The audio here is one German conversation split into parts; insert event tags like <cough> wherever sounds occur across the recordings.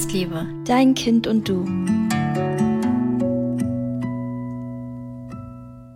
Nächstliebe. Dein Kind und du.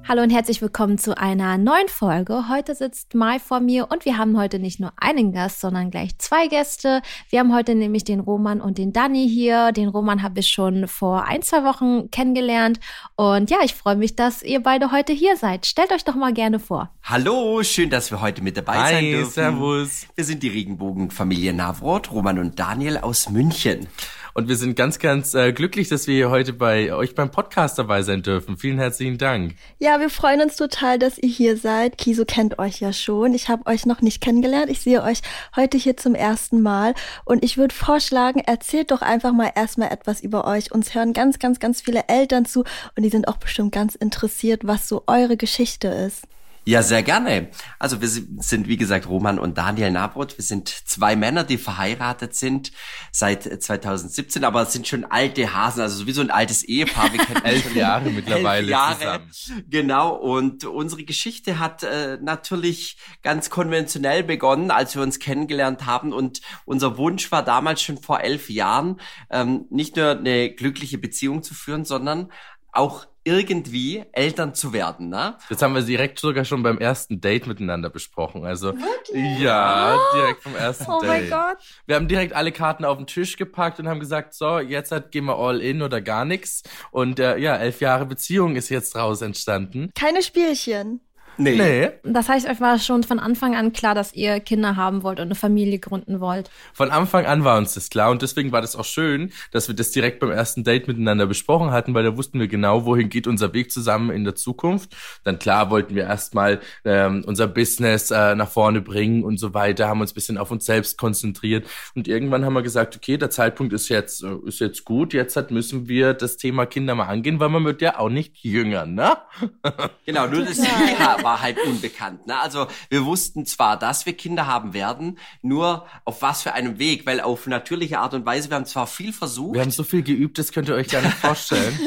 Hallo und herzlich willkommen zu einer neuen Folge. Heute sitzt Mai vor mir und wir haben heute nicht nur einen Gast, sondern gleich zwei Gäste. Wir haben heute nämlich den Roman und den Danny hier. Den Roman habe ich schon vor ein, zwei Wochen kennengelernt und ja, ich freue mich, dass ihr beide heute hier seid. Stellt euch doch mal gerne vor. Hallo, schön, dass wir heute mit dabei Hi, sein dürfen. servus. Wir sind die Regenbogenfamilie Navrot, Roman und Daniel aus München. Und wir sind ganz, ganz äh, glücklich, dass wir heute bei euch beim Podcast dabei sein dürfen. Vielen herzlichen Dank. Ja, wir freuen uns total, dass ihr hier seid. Kiso kennt euch ja schon. Ich habe euch noch nicht kennengelernt. Ich sehe euch heute hier zum ersten Mal. Und ich würde vorschlagen, erzählt doch einfach mal erstmal etwas über euch. Uns hören ganz, ganz, ganz viele Eltern zu und die sind auch bestimmt ganz interessiert, was so eure Geschichte ist. Ja, sehr gerne. Also wir sind, wie gesagt, Roman und Daniel Nabrot. Wir sind zwei Männer, die verheiratet sind seit 2017, aber sind schon alte Hasen, also sowieso ein altes Ehepaar. Wir kennen <laughs> Elf Jahre mittlerweile elf Jahre. zusammen. Genau. Und unsere Geschichte hat äh, natürlich ganz konventionell begonnen, als wir uns kennengelernt haben. Und unser Wunsch war damals schon vor elf Jahren, ähm, nicht nur eine glückliche Beziehung zu führen, sondern auch irgendwie Eltern zu werden, ne? Das haben wir direkt sogar schon beim ersten Date miteinander besprochen. Also Wirklich? ja, direkt vom ersten Oh mein Date. Gott. Wir haben direkt alle Karten auf den Tisch gepackt und haben gesagt, so, jetzt halt gehen wir all in oder gar nichts. Und äh, ja, elf Jahre Beziehung ist jetzt raus entstanden. Keine Spielchen. Nee. Das heißt, euch war schon von Anfang an klar, dass ihr Kinder haben wollt und eine Familie gründen wollt. Von Anfang an war uns das klar und deswegen war das auch schön, dass wir das direkt beim ersten Date miteinander besprochen hatten, weil da wussten wir genau, wohin geht unser Weg zusammen in der Zukunft. Dann klar wollten wir erstmal ähm, unser Business äh, nach vorne bringen und so weiter, haben uns ein bisschen auf uns selbst konzentriert und irgendwann haben wir gesagt, okay, der Zeitpunkt ist jetzt äh, ist jetzt gut, jetzt halt müssen wir das Thema Kinder mal angehen, weil man wird ja auch nicht jünger, ne? <laughs> Genau, nur das Thema war halt unbekannt. Ne? Also wir wussten zwar, dass wir Kinder haben werden, nur auf was für einem Weg, weil auf natürliche Art und Weise, wir haben zwar viel versucht, Wir haben so viel geübt, das könnt ihr euch gar nicht vorstellen.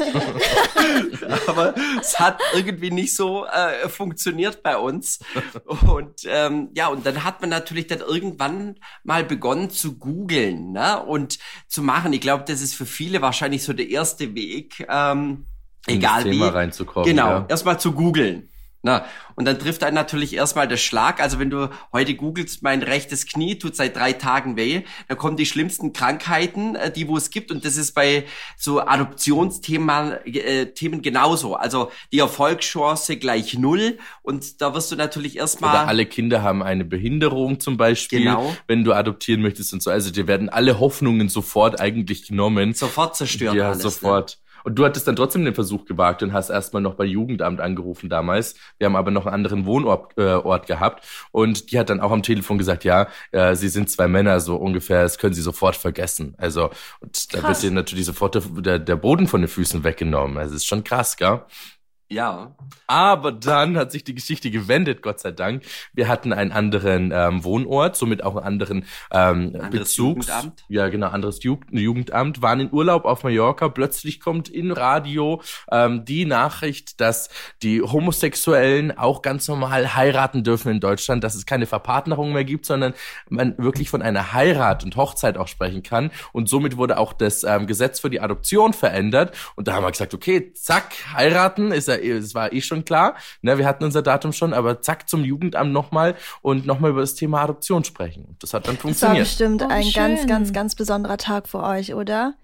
<laughs> aber es hat irgendwie nicht so äh, funktioniert bei uns. Und ähm, ja, und dann hat man natürlich dann irgendwann mal begonnen zu googeln ne? und zu machen. Ich glaube, das ist für viele wahrscheinlich so der erste Weg. Ähm, In egal das Thema wie. reinzukommen, Genau, ja. erstmal zu googeln. Na, und dann trifft einen natürlich erstmal der Schlag. Also wenn du heute googelst, mein rechtes Knie tut seit drei Tagen weh, dann kommen die schlimmsten Krankheiten, äh, die wo es gibt. Und das ist bei so Adoptionsthemen äh, Themen genauso. Also die Erfolgschance gleich null. Und da wirst du natürlich Oder erstmal. alle Kinder haben eine Behinderung zum Beispiel, Genau. wenn du adoptieren möchtest und so. Also dir werden alle Hoffnungen sofort eigentlich genommen. Sofort zerstört ja, alles, ne? Und du hattest dann trotzdem den Versuch gewagt und hast erstmal noch bei Jugendamt angerufen damals. Wir haben aber noch einen anderen Wohnort äh, Ort gehabt. Und die hat dann auch am Telefon gesagt, ja, äh, sie sind zwei Männer, so ungefähr, das können sie sofort vergessen. Also, und da Krass. wird dir natürlich sofort der, der, der Boden von den Füßen weggenommen. Also, es ist schon krass, gell? Ja. Aber dann hat sich die Geschichte gewendet, Gott sei Dank. Wir hatten einen anderen ähm, Wohnort, somit auch einen anderen ähm, Anderes Bezugs. Jugendamt. Ja, genau, anderes Jugend Jugendamt. Waren in Urlaub auf Mallorca. Plötzlich kommt in Radio ähm, die Nachricht, dass die Homosexuellen auch ganz normal heiraten dürfen in Deutschland, dass es keine Verpartnerung mehr gibt, sondern man wirklich von einer Heirat und Hochzeit auch sprechen kann. Und somit wurde auch das ähm, Gesetz für die Adoption verändert. Und da haben wir gesagt, okay, zack, heiraten ist ja, es war eh schon klar. Ne, wir hatten unser Datum schon, aber zack zum Jugendamt nochmal und nochmal über das Thema Adoption sprechen. Das hat dann Das war funktioniert. bestimmt Oh, ein ganz, schön. ganz, ganz besonderer Tag für euch, oder?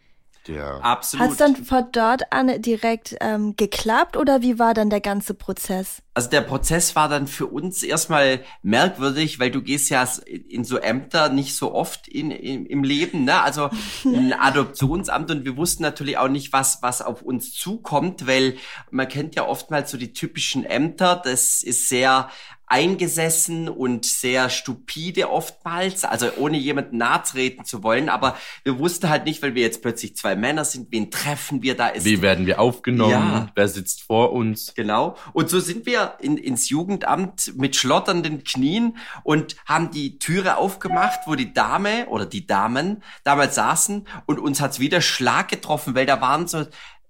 Ja. Absolut. Hat es dann von dort an direkt ähm, geklappt oder wie war dann der ganze Prozess? Also der Prozess war dann für uns erstmal merkwürdig, weil du gehst ja in so Ämter nicht so oft in, in, im Leben, ne? Also <laughs> ein Adoptionsamt und wir wussten natürlich auch nicht, was, was auf uns zukommt, weil man kennt ja oftmals so die typischen Ämter, das ist sehr eingesessen und sehr stupide oftmals, also ohne jemanden nahtreten zu wollen, aber wir wussten halt nicht, weil wir jetzt plötzlich zwei Männer sind, wen treffen wir da? Ist Wie werden wir aufgenommen? Ja. Wer sitzt vor uns? Genau. Und so sind wir in, ins Jugendamt mit schlotternden Knien und haben die Türe aufgemacht, wo die Dame oder die Damen damals saßen und uns hat's wieder Schlag getroffen, weil da waren so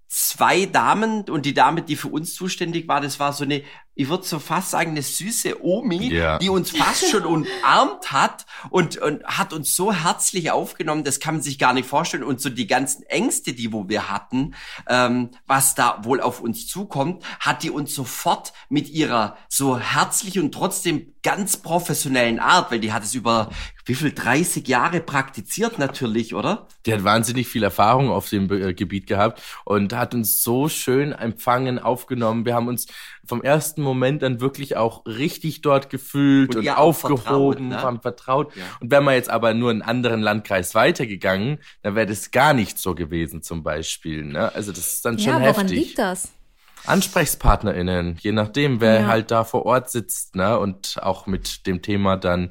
zwei Damen und die Dame, die für uns zuständig war, das war so eine ich würde so fast sagen, eine süße Omi, Ja. die uns fast <laughs> schon umarmt hat und, und hat uns so herzlich aufgenommen, das kann man sich gar nicht vorstellen. Und so die ganzen Ängste, die wo wir hatten, ähm, was da wohl auf uns zukommt, hat die uns sofort mit ihrer so herzlichen und trotzdem ganz professionellen Art, weil die hat es über wie viel 30 Jahre praktiziert natürlich, oder? Die hat wahnsinnig viel Erfahrung auf dem äh, Gebiet gehabt und hat uns so schön empfangen, aufgenommen. Wir haben uns vom ersten Moment dann wirklich auch richtig dort gefühlt Und und, auch vertraut, aufgehoben, ne? haben vertraut. Ja. Und wären wir jetzt aber nur in einen anderen Landkreis weitergegangen, dann wäre das gar nicht so gewesen zum Beispiel. Ne? Also das ist dann schon Ja, woran heftig. liegt das? AnsprechpartnerInnen, je nachdem, wer Ja. halt da vor Ort sitzt, ne, und auch mit dem Thema dann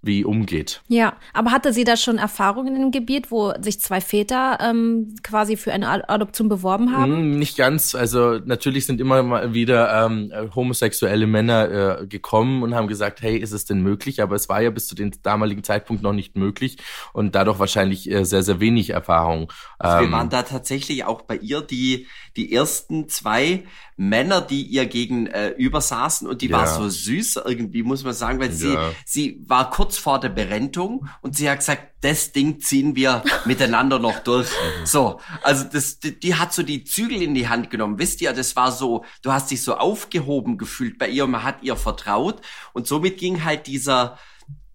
wie umgeht. Ja, aber hatte sie da schon Erfahrungen in dem Gebiet, wo sich zwei Väter ähm, quasi für eine Ad- Adoption beworben haben? Hm, nicht ganz. Also natürlich sind immer mal wieder ähm, äh, homosexuelle Männer äh, gekommen und haben gesagt, hey, ist es denn möglich? Aber es war ja bis zu dem damaligen Zeitpunkt noch nicht möglich und dadurch wahrscheinlich äh, sehr, sehr wenig Erfahrung. Also wir Ähm, waren da tatsächlich auch bei ihr die, die ersten zwei Männer, die ihr gegenüber saßen und die war Ja. so süß irgendwie, muss man sagen, weil sie, Ja. sie war kurz vor der Berentung und sie hat gesagt, das Ding ziehen wir <laughs> miteinander noch durch. So, also das, die, die hat so die Zügel in die Hand genommen. Wisst ihr, das war so, du hast dich so aufgehoben gefühlt bei ihr und man hat ihr vertraut und somit ging halt dieser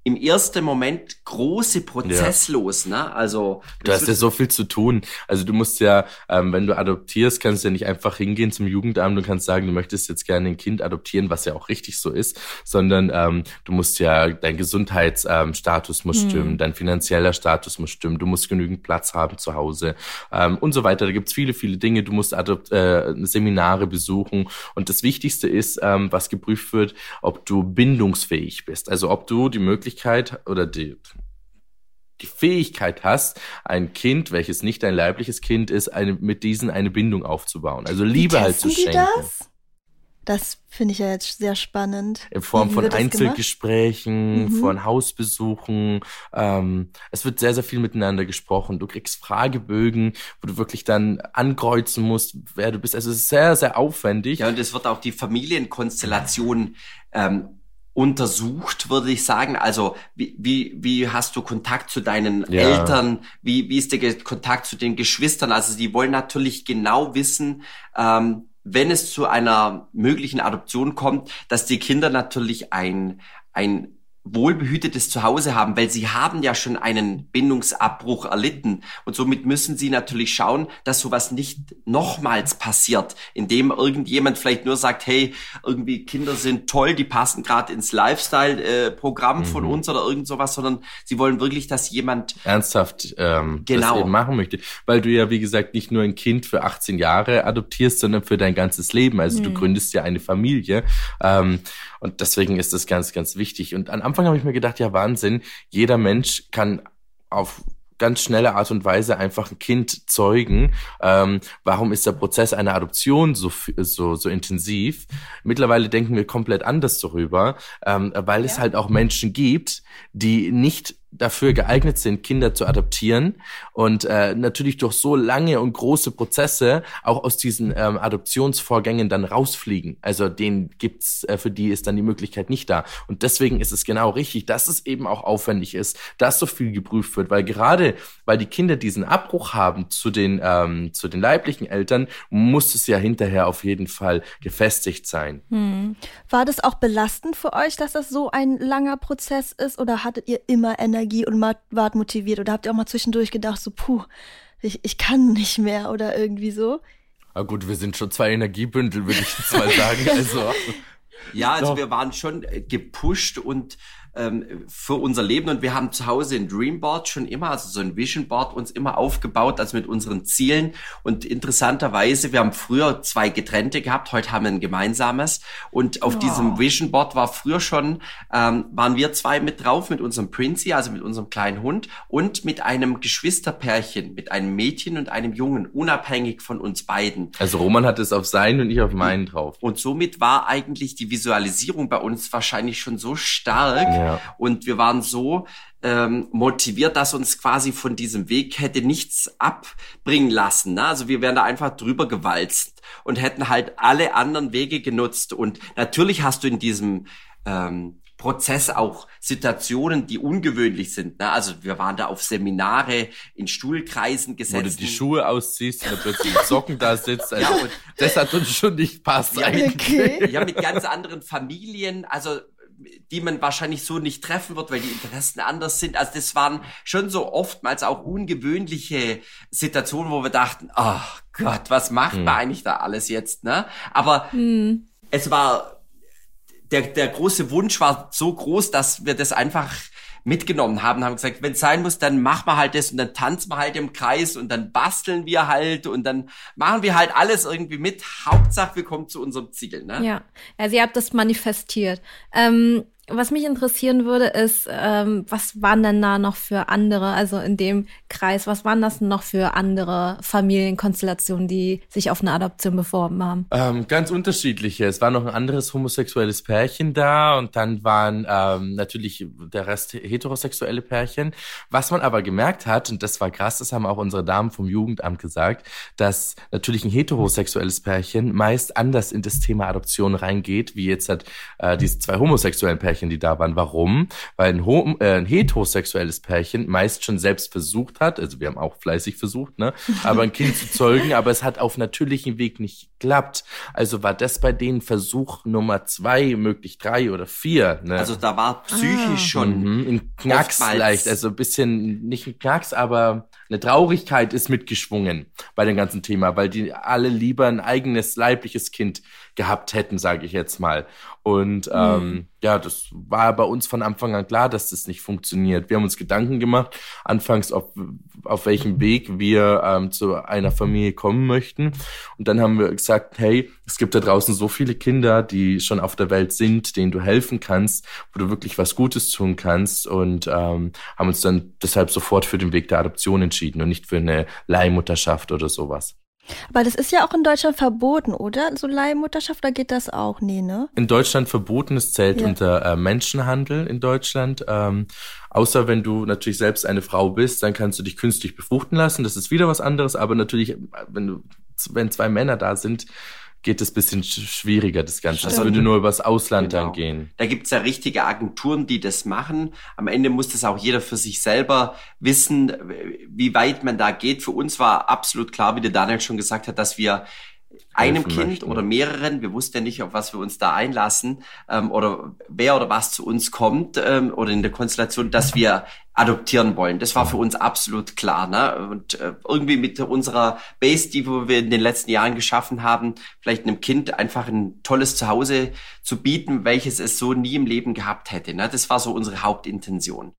im ersten Moment große Prozess los, ne? Also Du hast ja so viel zu tun. Also du musst ja, ähm, wenn du adoptierst, kannst du ja nicht einfach hingehen zum Jugendamt und kannst sagen, du möchtest jetzt gerne ein Kind adoptieren, was ja auch richtig so ist, sondern ähm, du musst ja, dein Gesundheitsstatus ähm, Status muss stimmen, dein finanzieller Status muss stimmen, du musst genügend Platz haben zu Hause ähm, und so weiter. Da gibt's viele, viele Dinge. Du musst Adopt äh, Seminare besuchen und das Wichtigste ist, ähm, was geprüft wird, ob du bindungsfähig bist. Also ob du die Möglichkeit oder die die Fähigkeit hast, ein Kind, welches nicht dein leibliches Kind ist, eine, mit diesen eine Bindung aufzubauen. Also Liebe halt zu schenken. das? Das finde ich ja jetzt sehr spannend. In Form von? Einzelgesprächen, Mhm. von Hausbesuchen. Ähm, es wird sehr, sehr viel miteinander gesprochen. Du kriegst Fragebögen, wo du wirklich dann ankreuzen musst, wer du bist. Also es ist sehr, sehr aufwendig. Ja, und es wird auch die Familienkonstellation ähm, untersucht, würde ich sagen. Also wie, wie, wie hast du Kontakt zu deinen Ja. Eltern? Wie, wie ist der Kontakt zu den Geschwistern? Also die wollen natürlich genau wissen, ähm, wenn es zu einer möglichen Adoption kommt, dass die Kinder natürlich ein, ein wohlbehütetes Zuhause haben, weil sie haben ja schon einen Bindungsabbruch erlitten und somit müssen sie natürlich schauen, dass sowas nicht nochmals passiert, indem irgendjemand vielleicht nur sagt, hey, irgendwie Kinder sind toll, die passen gerade ins Lifestyle-Programm von Mhm. uns oder irgend sowas, sondern sie wollen wirklich, dass jemand ernsthaft ähm, Genau. das eben machen möchte. Weil du ja, wie gesagt, nicht nur ein Kind für 18 Jahre adoptierst, sondern für dein ganzes Leben. Also du Mhm. gründest ja eine Familie. Ähm, und deswegen ist das ganz, ganz wichtig. Und am Anfang habe ich mir gedacht, ja, Wahnsinn, jeder Mensch kann auf ganz schnelle Art und Weise einfach ein Kind zeugen. Ähm, warum ist der Prozess einer Adoption so, so, so intensiv? Mittlerweile denken wir komplett anders darüber, ähm, weil es halt auch Menschen gibt, die nicht dafür geeignet sind, Kinder zu adoptieren und äh, natürlich durch so lange und große Prozesse auch aus diesen ähm, Adoptionsvorgängen dann rausfliegen. Also denen gibt's äh, für die ist dann die Möglichkeit nicht da. Und deswegen ist es genau richtig, dass es eben auch aufwendig ist, dass so viel geprüft wird, weil gerade weil die Kinder diesen Abbruch haben zu den ähm, zu den leiblichen Eltern, muss es ja hinterher auf jeden Fall gefestigt sein. Hm. War das auch belastend für euch, dass das so ein langer Prozess ist? Oder hattet ihr immer Energie und wart motiviert? Oder habt ihr auch mal zwischendurch gedacht, so, puh, ich, ich kann nicht mehr oder irgendwie so? Na gut, wir sind schon zwei Energiebündel, würde ich jetzt mal sagen. <laughs> Also Ja, also Doch. wir waren schon gepusht und ähm, für unser Leben und wir haben zu Hause ein Dreamboard schon immer, also so ein Vision Board uns immer aufgebaut, also mit unseren Zielen und interessanterweise, wir haben früher zwei getrennte gehabt, heute haben wir ein gemeinsames und auf diesem Vision Board war früher schon, ähm, waren wir zwei mit drauf, mit unserem Princy, also mit unserem kleinen Hund und mit einem Geschwisterpärchen, mit einem Mädchen und einem Jungen, unabhängig von uns beiden. Also Roman hat es auf seinen und ich auf meinen drauf. Und somit war eigentlich die Visualisierung bei uns wahrscheinlich schon so stark, Ja. Und wir waren so ähm, motiviert, dass uns quasi von diesem Weg hätte nichts abbringen lassen. Ne? Also wir wären da einfach drüber gewalzt und hätten halt alle anderen Wege genutzt. Und natürlich hast du in diesem ähm, Prozess auch Situationen, die ungewöhnlich sind. Ne? Also wir waren da auf Seminare in Stuhlkreisen gesetzt. Wo du die Schuhe ausziehst und plötzlich Socken da sitzt. Also ja, und, das hat uns schon nicht passt ja, eigentlich. Ja, mit ganz anderen Familien. Also die man wahrscheinlich so nicht treffen wird, weil die Interessen anders sind. Also das waren schon so oftmals auch ungewöhnliche Situationen, wo wir dachten, oh Gott, was macht hm. man eigentlich da alles jetzt, ne? Aber hm. es war, der, der große Wunsch war so groß, dass wir das einfach mitgenommen haben, haben gesagt, wenn es sein muss, dann machen wir halt das und dann tanzen wir halt im Kreis und dann basteln wir halt und dann machen wir halt alles irgendwie mit. Hauptsache, wir kommen zu unserem Ziel. Ne? Ja, also ihr habt das manifestiert. Ähm, was mich interessieren würde, ist, ähm, was waren denn da noch für andere, also in dem Kreis, was waren das noch für andere Familienkonstellationen, die sich auf eine Adoption beworben haben? Ähm, ganz unterschiedliche. Es war noch ein anderes homosexuelles Pärchen da und dann waren ähm, natürlich der Rest heterosexuelle Pärchen. Was man aber gemerkt hat, und das war krass, das haben auch unsere Damen vom Jugendamt gesagt, dass natürlich ein heterosexuelles Pärchen meist anders in das Thema Adoption reingeht, wie jetzt hat äh, diese zwei homosexuellen Pärchen Pärchen, die da waren. Warum? Weil ein, äh, ein heterosexuelles Pärchen meist schon selbst versucht hat, also wir haben auch fleißig versucht, ne, <laughs> aber ein Kind zu zeugen, aber es hat auf natürlichem Weg nicht geklappt. Also war das bei denen Versuch Nummer zwei, möglich drei oder vier. Ne? Also da war psychisch ah. schon mhm, ein Knacks vielleicht, also ein bisschen nicht ein Knacks, aber eine Traurigkeit ist mitgeschwungen bei dem ganzen Thema, weil die alle lieber ein eigenes leibliches Kind gehabt hätten, sage ich jetzt mal. Und mhm. ähm, ja, das war bei uns von Anfang an klar, dass das nicht funktioniert. Wir haben uns Gedanken gemacht, anfangs auf, auf welchem Weg wir ähm, zu einer Familie kommen möchten. Und dann haben wir gesagt, hey, es gibt da draußen so viele Kinder, die schon auf der Welt sind, denen du helfen kannst, wo du wirklich was Gutes tun kannst. Und ähm, haben uns dann deshalb sofort für den Weg der Adoption entschieden und nicht für eine Leihmutterschaft oder sowas. Aber das ist ja auch in Deutschland verboten, oder? So Leihmutterschaft, da geht das auch? Nee, ne? In Deutschland verboten, es zählt ja. unter äh, Menschenhandel in Deutschland. Ähm, außer wenn du natürlich selbst eine Frau bist, dann kannst du dich künstlich befruchten lassen. Das ist wieder was anderes, aber natürlich, wenn du, wenn zwei Männer da sind, geht es bisschen schwieriger, das Ganze. Das würde nur übers Ausland genau. dann gehen. Da gibt's ja richtige Agenturen, die das machen. Am Ende muss das auch jeder für sich selber wissen, wie weit man da geht. Für uns war absolut klar, wie der Daniel schon gesagt hat, dass wir einem Kind möchten. oder mehreren, wir wussten ja nicht, auf was wir uns da einlassen ähm, oder wer oder was zu uns kommt ähm, oder in der Konstellation, dass wir adoptieren wollen. Das war für uns absolut klar. Ne? Und äh, irgendwie mit unserer Base, die wir in den letzten Jahren geschaffen haben, vielleicht einem Kind einfach ein tolles Zuhause zu bieten, welches es so nie im Leben gehabt hätte. Ne? Das war so unsere Hauptintention.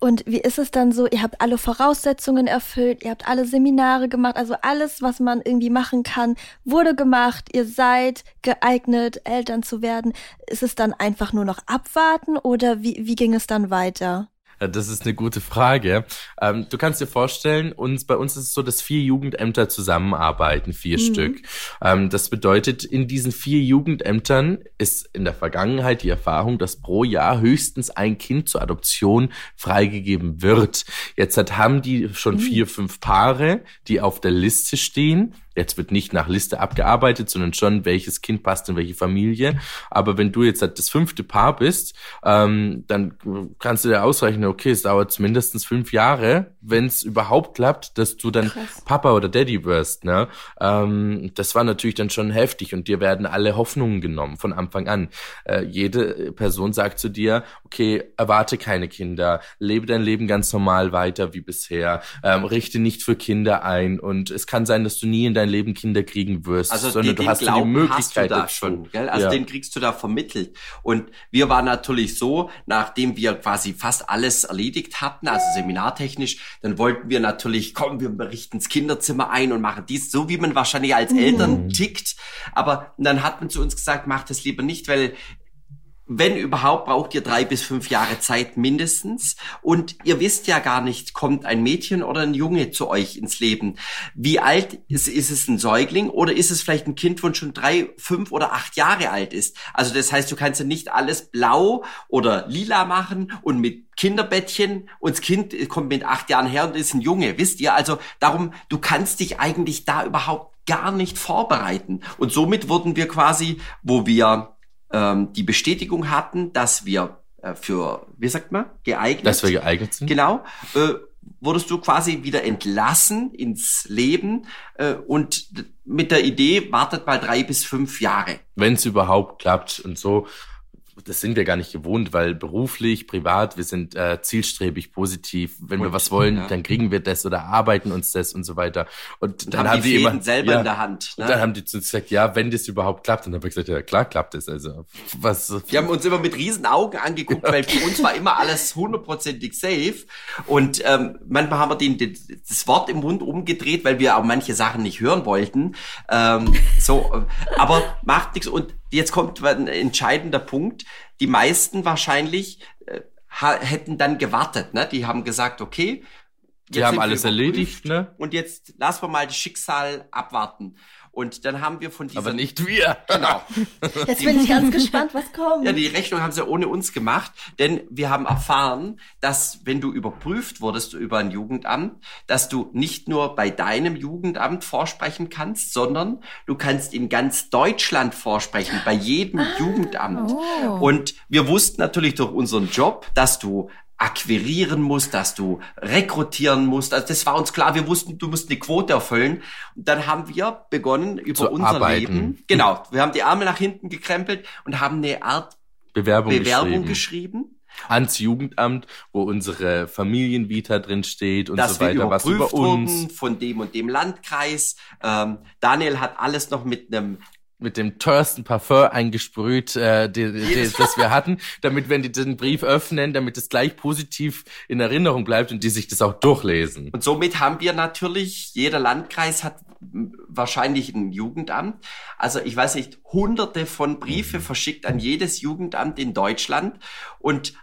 Und wie ist es dann so? Ihr habt alle Voraussetzungen erfüllt, ihr habt alle Seminare gemacht, also alles, was man irgendwie machen kann, wurde gemacht. Ihr seid geeignet, Eltern zu werden. Ist es dann einfach nur noch abwarten oder wie, wie ging es dann weiter? Das ist eine gute Frage. Ähm, du kannst dir vorstellen, uns, bei uns ist es so, dass vier Jugendämter zusammenarbeiten, vier mhm. Stück. Ähm, das bedeutet, in diesen vier Jugendämtern ist in der Vergangenheit die Erfahrung, dass pro Jahr höchstens ein Kind zur Adoption freigegeben wird. Jetzt hat, haben die schon mhm. vier, fünf Paare, die auf der Liste stehen Jetzt wird nicht nach Liste abgearbeitet, sondern schon, welches Kind passt in welche Familie. Aber wenn du jetzt halt das fünfte Paar bist, ähm, dann kannst du dir ausrechnen, okay, es dauert mindestens fünf Jahre, wenn es überhaupt klappt, dass du dann Krass. Papa oder Daddy wirst. Ne? Ähm, das war natürlich dann schon heftig und dir werden alle Hoffnungen genommen von Anfang an. Äh, jede Person sagt zu dir, okay, erwarte keine Kinder, lebe dein Leben ganz normal weiter wie bisher, ähm, richte nicht für Kinder ein und es kann sein, dass du nie in dein dein Leben Kinder kriegen wirst, also sondern den, du hast Glauben die Möglichkeit hast du da schon, gell? Also ja. den kriegst du da vermittelt. Und wir waren natürlich so, nachdem wir quasi fast alles erledigt hatten, also seminartechnisch, dann wollten wir natürlich, komm, wir berichten ins Kinderzimmer ein und machen dies, so wie man wahrscheinlich als Eltern mhm. tickt. Aber dann hat man zu uns gesagt, mach das lieber nicht, weil wenn überhaupt, braucht ihr drei bis fünf Jahre Zeit mindestens. Und ihr wisst ja gar nicht, kommt ein Mädchen oder ein Junge zu euch ins Leben. Wie alt ist, ist es ein Säugling oder ist es vielleicht ein Kind, von schon drei, fünf oder acht Jahre alt ist? Also das heißt, du kannst ja nicht alles blau oder lila machen und mit Kinderbettchen und das Kind kommt mit acht Jahren her und ist ein Junge, wisst ihr? Also darum, du kannst dich eigentlich da überhaupt gar nicht vorbereiten. Und somit wurden wir quasi, wo wir ähm, die Bestätigung hatten, dass wir äh, für, wie sagt man, geeignet. Dass wir geeignet sind. Genau. Äh, wurdest du quasi wieder entlassen ins Leben äh, und mit der Idee, wartet mal drei bis fünf Jahre. Wenn es überhaupt klappt und so das sind wir gar nicht gewohnt, weil beruflich, privat, wir sind äh, zielstrebig, positiv. Wenn und, wir was wollen, ja. dann kriegen wir das oder arbeiten uns das und so weiter. Und, und dann haben, haben die, die immer selber ja, in der Hand. Ne? Und dann haben die zu uns gesagt, ja, wenn das überhaupt klappt. Und dann habe ich gesagt, ja klar klappt es. Also was? Wir haben uns immer mit riesen Augen angeguckt, ja. weil für uns war immer alles hundertprozentig safe. Und ähm, manchmal haben wir den, den, das Wort im Mund umgedreht, weil wir auch manche Sachen nicht hören wollten. Ähm, so, aber macht nichts. Und jetzt kommt ein entscheidender Punkt. Die meisten wahrscheinlich äh, hätten dann gewartet. Ne? Die haben gesagt, okay, die haben alles erledigt, ne? Und jetzt lassen wir mal das Schicksal abwarten. Und dann haben wir von diesem... Aber nicht wir. Genau. <laughs> Jetzt bin ich ganz gespannt, was kommt. Ja, die Rechnung haben sie ohne uns gemacht, denn wir haben erfahren, dass wenn du überprüft wurdest über ein Jugendamt, dass du nicht nur bei deinem Jugendamt vorsprechen kannst, sondern du kannst in ganz Deutschland vorsprechen, bei jedem ah, Jugendamt. Oh. Und wir wussten natürlich durch unseren Job, dass du akquirieren musst, dass du rekrutieren musst. Also das war uns klar. Wir wussten, du musst eine Quote erfüllen. Und dann haben wir begonnen über Zu unser arbeiten. Leben. Genau. Wir haben die Arme nach hinten gekrempelt und haben eine Art Bewerbung, Bewerbung geschrieben. geschrieben ans Jugendamt, wo unsere Familienvita drin steht und Dass so weiter, was über uns wurden von dem und dem Landkreis. Ähm, Daniel hat alles noch mit einem mit dem teuersten Parfum eingesprüht, äh, die, die, das wir hatten, damit wenn die den Brief öffnen, damit es gleich positiv in Erinnerung bleibt und die sich das auch durchlesen. Und somit haben wir natürlich, jeder Landkreis hat wahrscheinlich ein Jugendamt. Also ich weiß nicht, hunderte von Briefe mhm. verschickt an jedes Jugendamt in Deutschland. Und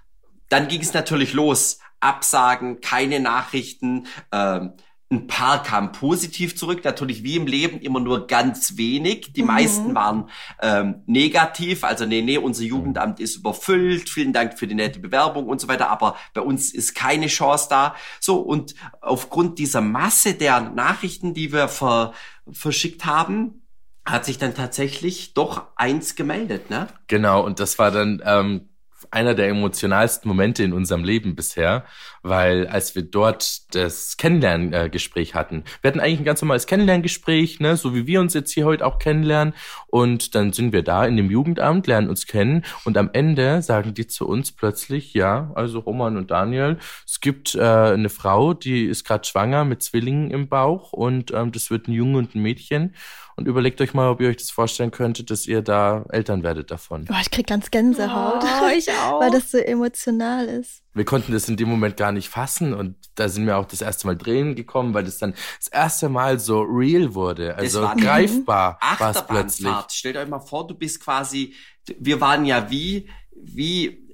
dann ging es natürlich los. Absagen, keine Nachrichten, ähm, ein paar kamen positiv zurück, natürlich wie im Leben immer nur ganz wenig. Die mhm. meisten waren ähm, negativ, also nee, nee, unser Jugendamt ist überfüllt, vielen Dank für die nette Bewerbung und so weiter, aber bei uns ist keine Chance da. So, und aufgrund dieser Masse der Nachrichten, die wir ver verschickt haben, hat sich dann tatsächlich doch eins gemeldet, ne? Genau, und das war dann ähm, einer der emotionalsten Momente in unserem Leben bisher, weil als wir dort das Kennenlerngespräch hatten, wir hatten eigentlich ein ganz normales Kennenlerngespräch, ne, so wie wir uns jetzt hier heute auch kennenlernen. Und dann sind wir da in dem Jugendamt, lernen uns kennen. Und am Ende sagen die zu uns plötzlich, ja, also Roman und Daniel, es gibt äh, eine Frau, die ist gerade schwanger mit Zwillingen im Bauch. Und ähm, das wird ein Junge und ein Mädchen und überlegt euch mal, ob ihr euch das vorstellen könntet, dass ihr da Eltern werdet davon. Oh, ich krieg ganz Gänsehaut. Oh, ich <laughs> auch. Weil das so emotional ist. Wir konnten das in dem Moment gar nicht fassen und da sind mir auch das erste Mal Tränen gekommen, weil das dann das erste Mal so real wurde, also war greifbar war es plötzlich. Stellt euch mal vor, du bist quasi, wir waren ja wie, wie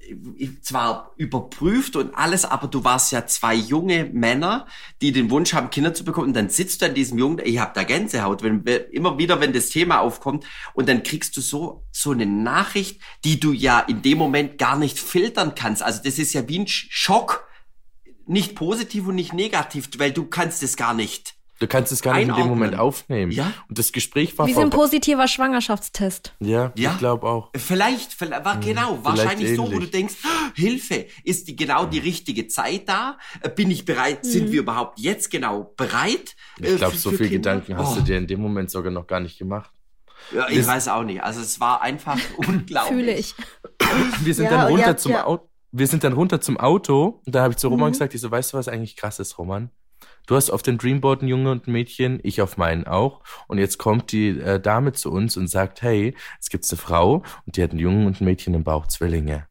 zwar überprüft und alles, aber du warst ja zwei junge Männer, die den Wunsch haben, Kinder zu bekommen. Und dann sitzt du an diesem Jungen, ich hab da Gänsehaut, wenn immer wieder, wenn das Thema aufkommt, und dann kriegst du so so eine Nachricht, die du ja in dem Moment gar nicht filtern kannst. Also das ist ja wie ein Schock, nicht positiv und nicht negativ, weil du kannst es gar nicht Du kannst es gar nicht Einordnen. in dem Moment aufnehmen. Ja. Und das Gespräch war Wie so ein positiver Schwangerschaftstest. Ja, ja. ich glaube auch. Vielleicht, vielleicht war, hm, genau, vielleicht wahrscheinlich ähnlich. so, wo du denkst, oh, Hilfe, ist die genau die richtige Zeit da? Äh, bin ich bereit? Mhm. Sind wir überhaupt jetzt genau bereit? Ich äh, glaube, so viele Gedanken hast oh. du dir in dem Moment sogar noch gar nicht gemacht. Ja, ich wir weiß auch nicht. Also es war einfach <laughs> unglaublich. Fühle ich. Wir sind ja, dann runter zum ja. Auto. Wir sind dann runter zum Auto und da habe ich zu Roman mhm. gesagt, ich so, weißt du, was eigentlich krass ist, Roman? Du hast auf dem Dreamboard ein Junge und ein Mädchen, ich auf meinen auch. Und jetzt kommt die äh, Dame zu uns und sagt, hey, es gibt eine Frau und die hat einen Jungen und ein Mädchen im Bauch, Zwillinge.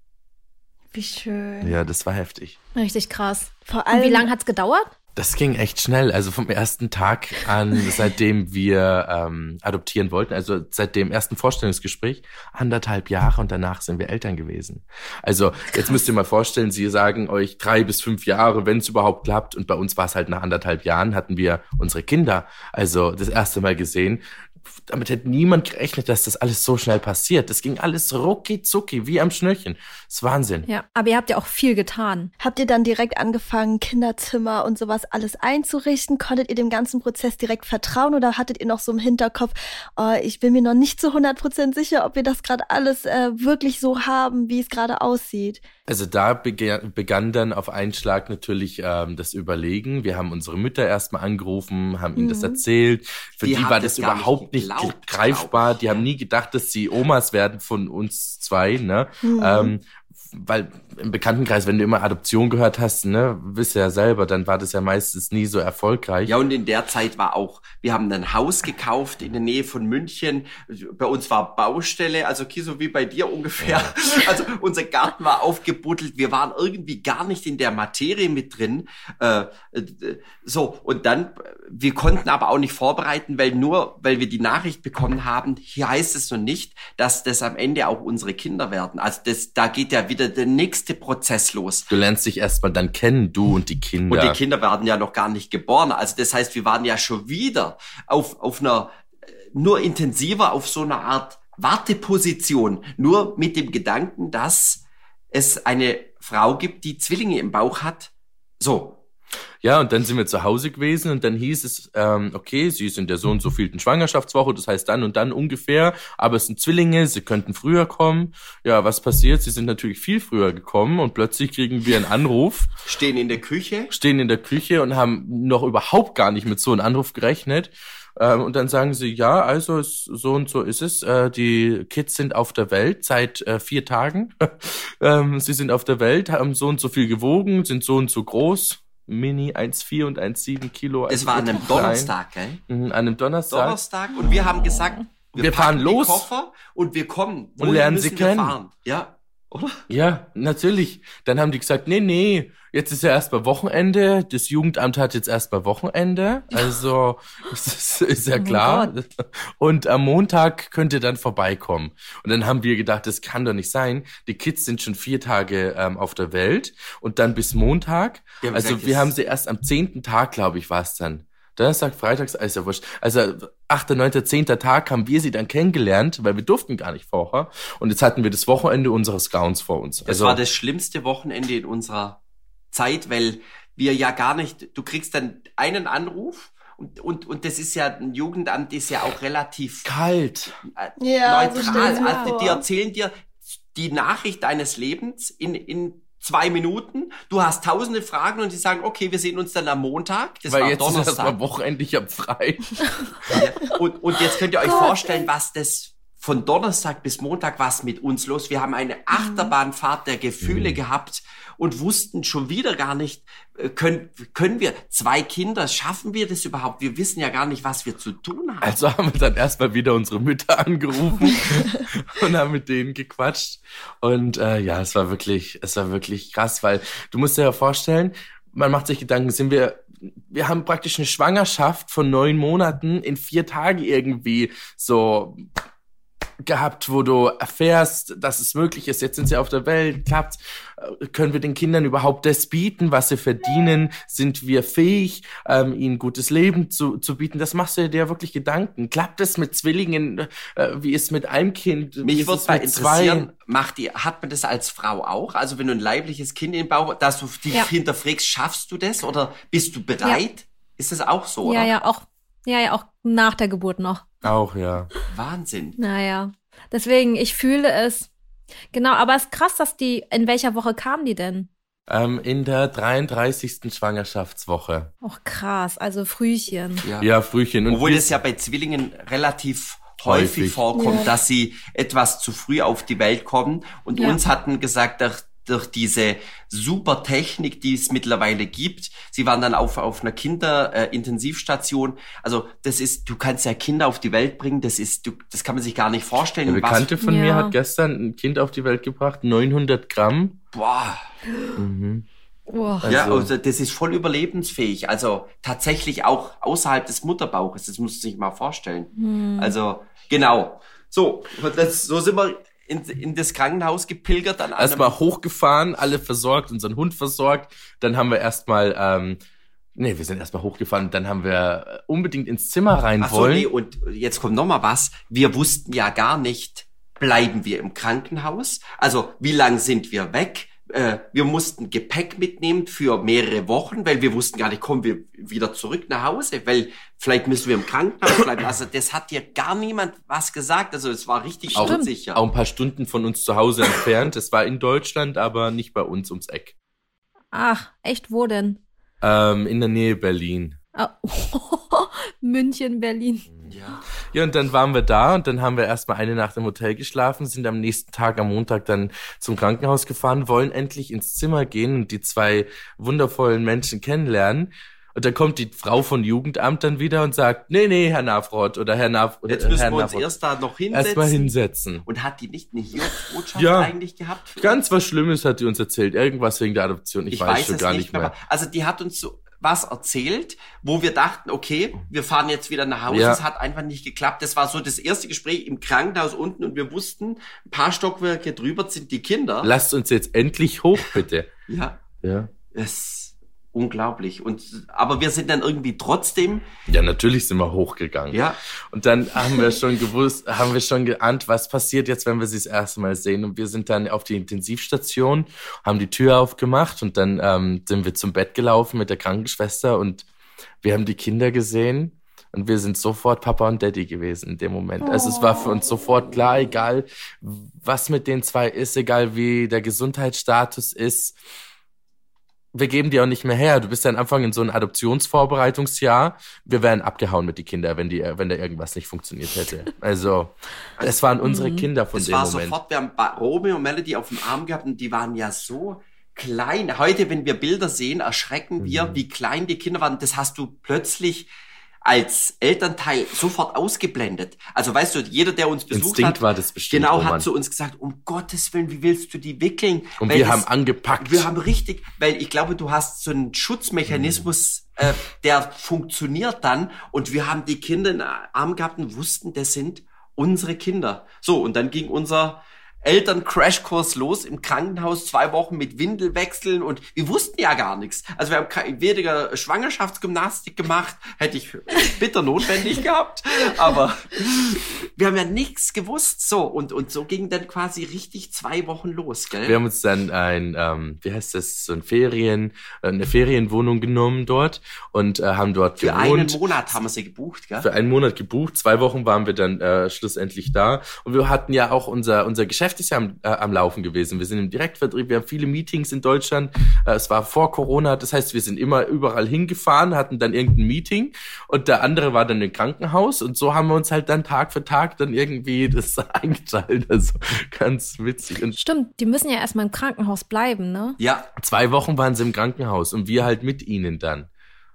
Wie schön. Ja, das war heftig. Richtig krass. Vor allem, und wie lange hat's gedauert? Das ging echt schnell. Also vom ersten Tag an, seitdem wir ähm, adoptieren wollten, also seit dem ersten Vorstellungsgespräch, anderthalb Jahre und danach sind wir Eltern gewesen. Also Krass. jetzt müsst ihr mal vorstellen, sie sagen euch drei bis fünf Jahre, wenn es überhaupt klappt. Und bei uns war es halt nach anderthalb Jahren, hatten wir unsere Kinder also das erste Mal gesehen damit hätte niemand gerechnet, dass das alles so schnell passiert. Das ging alles rucki zucki, wie am Schnürchen. Das ist Wahnsinn. Ja, aber ihr habt ja auch viel getan. Habt ihr dann direkt angefangen, Kinderzimmer und sowas alles einzurichten? Konntet ihr dem ganzen Prozess direkt vertrauen oder hattet ihr noch so im Hinterkopf, oh, ich bin mir noch nicht zu 100% sicher, ob wir das gerade alles äh, wirklich so haben, wie es gerade aussieht? Also da begann dann auf einen Schlag natürlich ähm, das Überlegen. Wir haben unsere Mütter erstmal angerufen, haben ihnen mhm. das erzählt. Für die, die war das, überhaupt nicht, nicht greifbar. Die haben nie gedacht, dass sie Omas werden von uns zwei. Ne? Mhm. Ähm, weil im Bekanntenkreis, wenn du immer Adoption gehört hast, ne, wisst ja selber, dann war das ja meistens nie so erfolgreich. Ja, und in der Zeit war auch, wir haben ein Haus gekauft in der Nähe von München. Bei uns war Baustelle, also so wie bei dir ungefähr. Ja. <laughs> Also unser Garten war aufgebuddelt. Wir waren irgendwie gar nicht in der Materie mit drin. Äh, äh, so, und dann, wir konnten aber auch nicht vorbereiten, weil nur, weil wir die Nachricht bekommen haben, hier heißt es noch nicht, dass das am Ende auch unsere Kinder werden. Also das, da geht ja wieder wieder der nächste Prozess los. Du lernst dich erstmal dann kennen, du und die Kinder. Und die Kinder werden ja noch gar nicht geboren. Also das heißt, wir waren ja schon wieder auf, auf einer, äh, nur intensiver auf so einer Art Warteposition. Nur mit dem Gedanken, dass es eine Frau gibt, die Zwillinge im Bauch hat. So, ja, und dann sind wir zu Hause gewesen und dann hieß es, ähm, okay, sie ist in der so und so vielten Schwangerschaftswoche, das heißt dann und dann ungefähr, aber es sind Zwillinge, sie könnten früher kommen. Ja, was passiert? Sie sind natürlich viel früher gekommen und plötzlich kriegen wir einen Anruf. Stehen in der Küche? Stehen in der Küche und haben noch überhaupt gar nicht mit so einem Anruf gerechnet. Ähm, und dann sagen sie, ja, also so und so ist es. Äh, die Kids sind auf der Welt seit äh, vier Tagen. <laughs> ähm, sie sind auf der Welt, haben so und so viel gewogen, sind so und so groß. Mini 1,4 und 1,7 Kilo. Es war an einem Donnerstag, gell? Mhm, an einem Donnerstag. Donnerstag und wir haben gesagt, wir, wir fahren los. Koffer und wir kommen. Und lernen sie kennen. Fahren? Ja, oder? Ja, natürlich. Dann haben die gesagt, nee, nee, jetzt ist ja erst mal Wochenende. Das Jugendamt hat jetzt erst mal Wochenende. Also, <laughs> das ist, ist ja oh klar. und am Montag könnt ihr dann vorbeikommen. Und dann haben wir gedacht, das kann doch nicht sein. Die Kids sind schon vier Tage ähm, auf der Welt und dann bis Montag. Wir also, gesagt, wir haben sie erst am zehnten Tag, glaube ich, war es dann. Donnerstag, Freitags, ist ja wurscht. Also 8., 9., 10. Tag haben wir sie dann kennengelernt, weil wir durften gar nicht vorher. Und jetzt hatten wir das Wochenende unseres Gauns vor uns. Das also, war das schlimmste Wochenende in unserer Zeit, weil wir ja gar nicht, du kriegst dann einen Anruf und, und, und das ist ja, ein Jugendamt ist ja auch relativ kalt. Äh, ja, neutral. So also die erzählen dir die Nachricht deines Lebens in, in zwei Minuten. Du hast tausende Fragen und die sagen, okay, wir sehen uns dann am Montag. Das Weil war jetzt Donnerstag. ist erstmal Wochenende, ich hab frei. ja. und, und jetzt könnt ihr euch Gott, vorstellen, was das von Donnerstag bis Montag was mit uns los. Wir haben eine mhm. Achterbahnfahrt der Gefühle mhm. gehabt und wussten schon wieder gar nicht, äh, können, können wir zwei Kinder, schaffen wir das überhaupt? Wir wissen ja gar nicht, was wir zu tun haben. Also haben wir dann erstmal wieder unsere Mütter angerufen <laughs> und haben mit denen gequatscht. Und äh, ja, es war wirklich, es war wirklich krass, weil du musst dir ja vorstellen, man macht sich Gedanken, sind wir, wir haben praktisch eine Schwangerschaft von neun Monaten in vier Tagen irgendwie so gehabt, wo du erfährst, dass es möglich ist, jetzt sind sie auf der Welt, klappt, äh, können wir den Kindern überhaupt das bieten, was sie verdienen, sind wir fähig, ähm, ihnen gutes Leben zu, zu bieten, das machst du dir wirklich Gedanken. Klappt es mit Zwillingen, äh, wie ist mit einem Kind? Mich würde mal interessieren, macht die, hat man das als Frau auch? Also wenn du ein leibliches Kind im Bauch, dass du dich ja. hinterfragst, schaffst du das oder bist du bereit? Ja. Ist das auch so? Ja, oder? ja, auch, ja, ja, auch nach der Geburt noch. Auch, ja. Wahnsinn. Naja. Deswegen, ich fühle es. Genau, aber es ist krass, dass die, in welcher Woche kamen die denn? Ähm, in der 33. Schwangerschaftswoche. Och krass, also Frühchen. Ja, ja Frühchen. Und Obwohl es ja bei Zwillingen relativ häufig, häufig vorkommt, ja. dass sie etwas zu früh auf die Welt kommen. Und ja. uns hatten gesagt, durch diese super Technik, die es mittlerweile gibt. Sie waren dann auf, auf einer Kinderintensivstation. Äh, also das ist, du kannst ja Kinder auf die Welt bringen, das ist, du, das kann man sich gar nicht vorstellen. Eine Bekannte von ja. mir hat gestern ein Kind auf die Welt gebracht, 900 Gramm. Boah. Mhm. Oh. Also, ja, also das ist voll überlebensfähig. Also tatsächlich auch außerhalb des Mutterbauches. Das muss man sich mal vorstellen. Hm. Also genau. So, das, so sind wir in, in das Krankenhaus gepilgert. Dann erstmal hochgefahren, alle versorgt, unseren Hund versorgt. Dann haben wir erstmal ähm, Nee, wir sind erstmal hochgefahren dann haben wir unbedingt ins Zimmer rein Ach so, wollen. Nee, und jetzt kommt noch mal was. Wir wussten ja gar nicht, bleiben wir im Krankenhaus? Also, wie lang sind wir weg? Äh, wir mussten Gepäck mitnehmen für mehrere Wochen, weil wir wussten gar nicht, kommen wir wieder zurück nach Hause, weil vielleicht müssen wir im Krankenhaus bleiben. Also das hat dir gar niemand was gesagt. Also es war richtig auch, unsicher. Auch ein paar Stunden von uns zu Hause entfernt. Es war in Deutschland, aber nicht bei uns ums Eck. Ach, echt, wo denn? Ähm, in der Nähe Berlin. Oh. <laughs> München, Berlin. Ja. Ja, und dann waren wir da und dann haben wir erstmal eine Nacht im Hotel geschlafen, sind am nächsten Tag am Montag dann zum Krankenhaus gefahren, wollen endlich ins Zimmer gehen und die zwei wundervollen Menschen kennenlernen. Und dann kommt die Frau von Jugendamt dann wieder und sagt, nee, nee, Herr Navroth oder Herr Navroth. Jetzt müssen Herr wir uns Navroth. erst da noch hinsetzen. Erstmal hinsetzen. Und hat die nicht eine Hiobsbotschaft ja, eigentlich gehabt? Ganz was Schlimmes hat die uns erzählt. Irgendwas wegen der Adoption. Ich, ich weiß, weiß schon gar nicht mehr. mehr. Also die hat uns so was erzählt, wo wir dachten, okay, wir fahren jetzt wieder nach Hause. Ja. Es hat einfach nicht geklappt. Das war so das erste Gespräch im Krankenhaus unten und wir wussten, ein paar Stockwerke drüber sind die Kinder. Lasst uns jetzt endlich hoch, bitte. ja. Ja. Es unglaublich. Und aber wir sind dann irgendwie trotzdem. Ja, natürlich sind wir hochgegangen. Ja. Und dann haben wir schon gewusst, haben wir schon geahnt, was passiert jetzt, wenn wir sie das erste Mal sehen. Und wir sind dann auf die Intensivstation, haben die Tür aufgemacht und dann ähm, sind wir zum Bett gelaufen mit der Krankenschwester und wir haben die Kinder gesehen. Und wir sind sofort Papa und Daddy gewesen in dem Moment. Also es war für uns sofort klar, egal was mit den zwei ist, egal wie der Gesundheitsstatus ist wir geben die auch nicht mehr her. Du bist ja am Anfang in so einem Adoptionsvorbereitungsjahr. Wir wären abgehauen mit die Kinder, wenn die, wenn da irgendwas nicht funktioniert hätte. Also, es waren unsere mhm. Kinder von dem Moment. Es war sofort, wir haben Romeo und Melody auf dem Arm gehabt und die waren ja so klein. Heute, wenn wir Bilder sehen, erschrecken wir, mhm. wie klein die Kinder waren. Das hast du plötzlich als Elternteil sofort ausgeblendet. Also weißt du, jeder, der uns besucht Instinkt hat, war das bestimmt, genau, hat zu uns gesagt, um Gottes Willen, wie willst du die wickeln? Und weil wir das, haben angepackt. Wir haben richtig, weil ich glaube, du hast so einen Schutzmechanismus, mhm. äh, der funktioniert dann und wir haben die Kinder in Arm gehabt und wussten, das sind unsere Kinder. So, und dann ging unser Eltern-Crashkurs los im Krankenhaus, zwei Wochen mit Windelwechseln und wir wussten ja gar nichts. Also wir haben weniger Schwangerschaftsgymnastik gemacht, hätte ich bitter notwendig <laughs> gehabt, aber wir haben ja nichts gewusst. So, und, und so ging dann quasi richtig zwei Wochen los, gell? Wir haben uns dann ein, ähm, wie heißt das, so ein Ferien, eine Ferienwohnung genommen dort und äh, haben dort Für gewohnt. einen Monat haben wir sie gebucht, gell? Für einen Monat gebucht, zwei Wochen waren wir dann äh, schlussendlich da und wir hatten ja auch unser, unser Geschäft Geschäft ist ja am, äh, am Laufen gewesen. Wir sind im Direktvertrieb, wir haben viele Meetings in Deutschland. Äh, es war vor Corona, das heißt, wir sind immer überall hingefahren, hatten dann irgendein Meeting und der andere war dann im Krankenhaus und so haben wir uns halt dann Tag für Tag dann irgendwie das <laughs> eingeteilt. Also ganz witzig. Und Stimmt, die müssen ja erstmal im Krankenhaus bleiben, ne? Ja. Zwei Wochen waren sie im Krankenhaus und wir halt mit ihnen dann.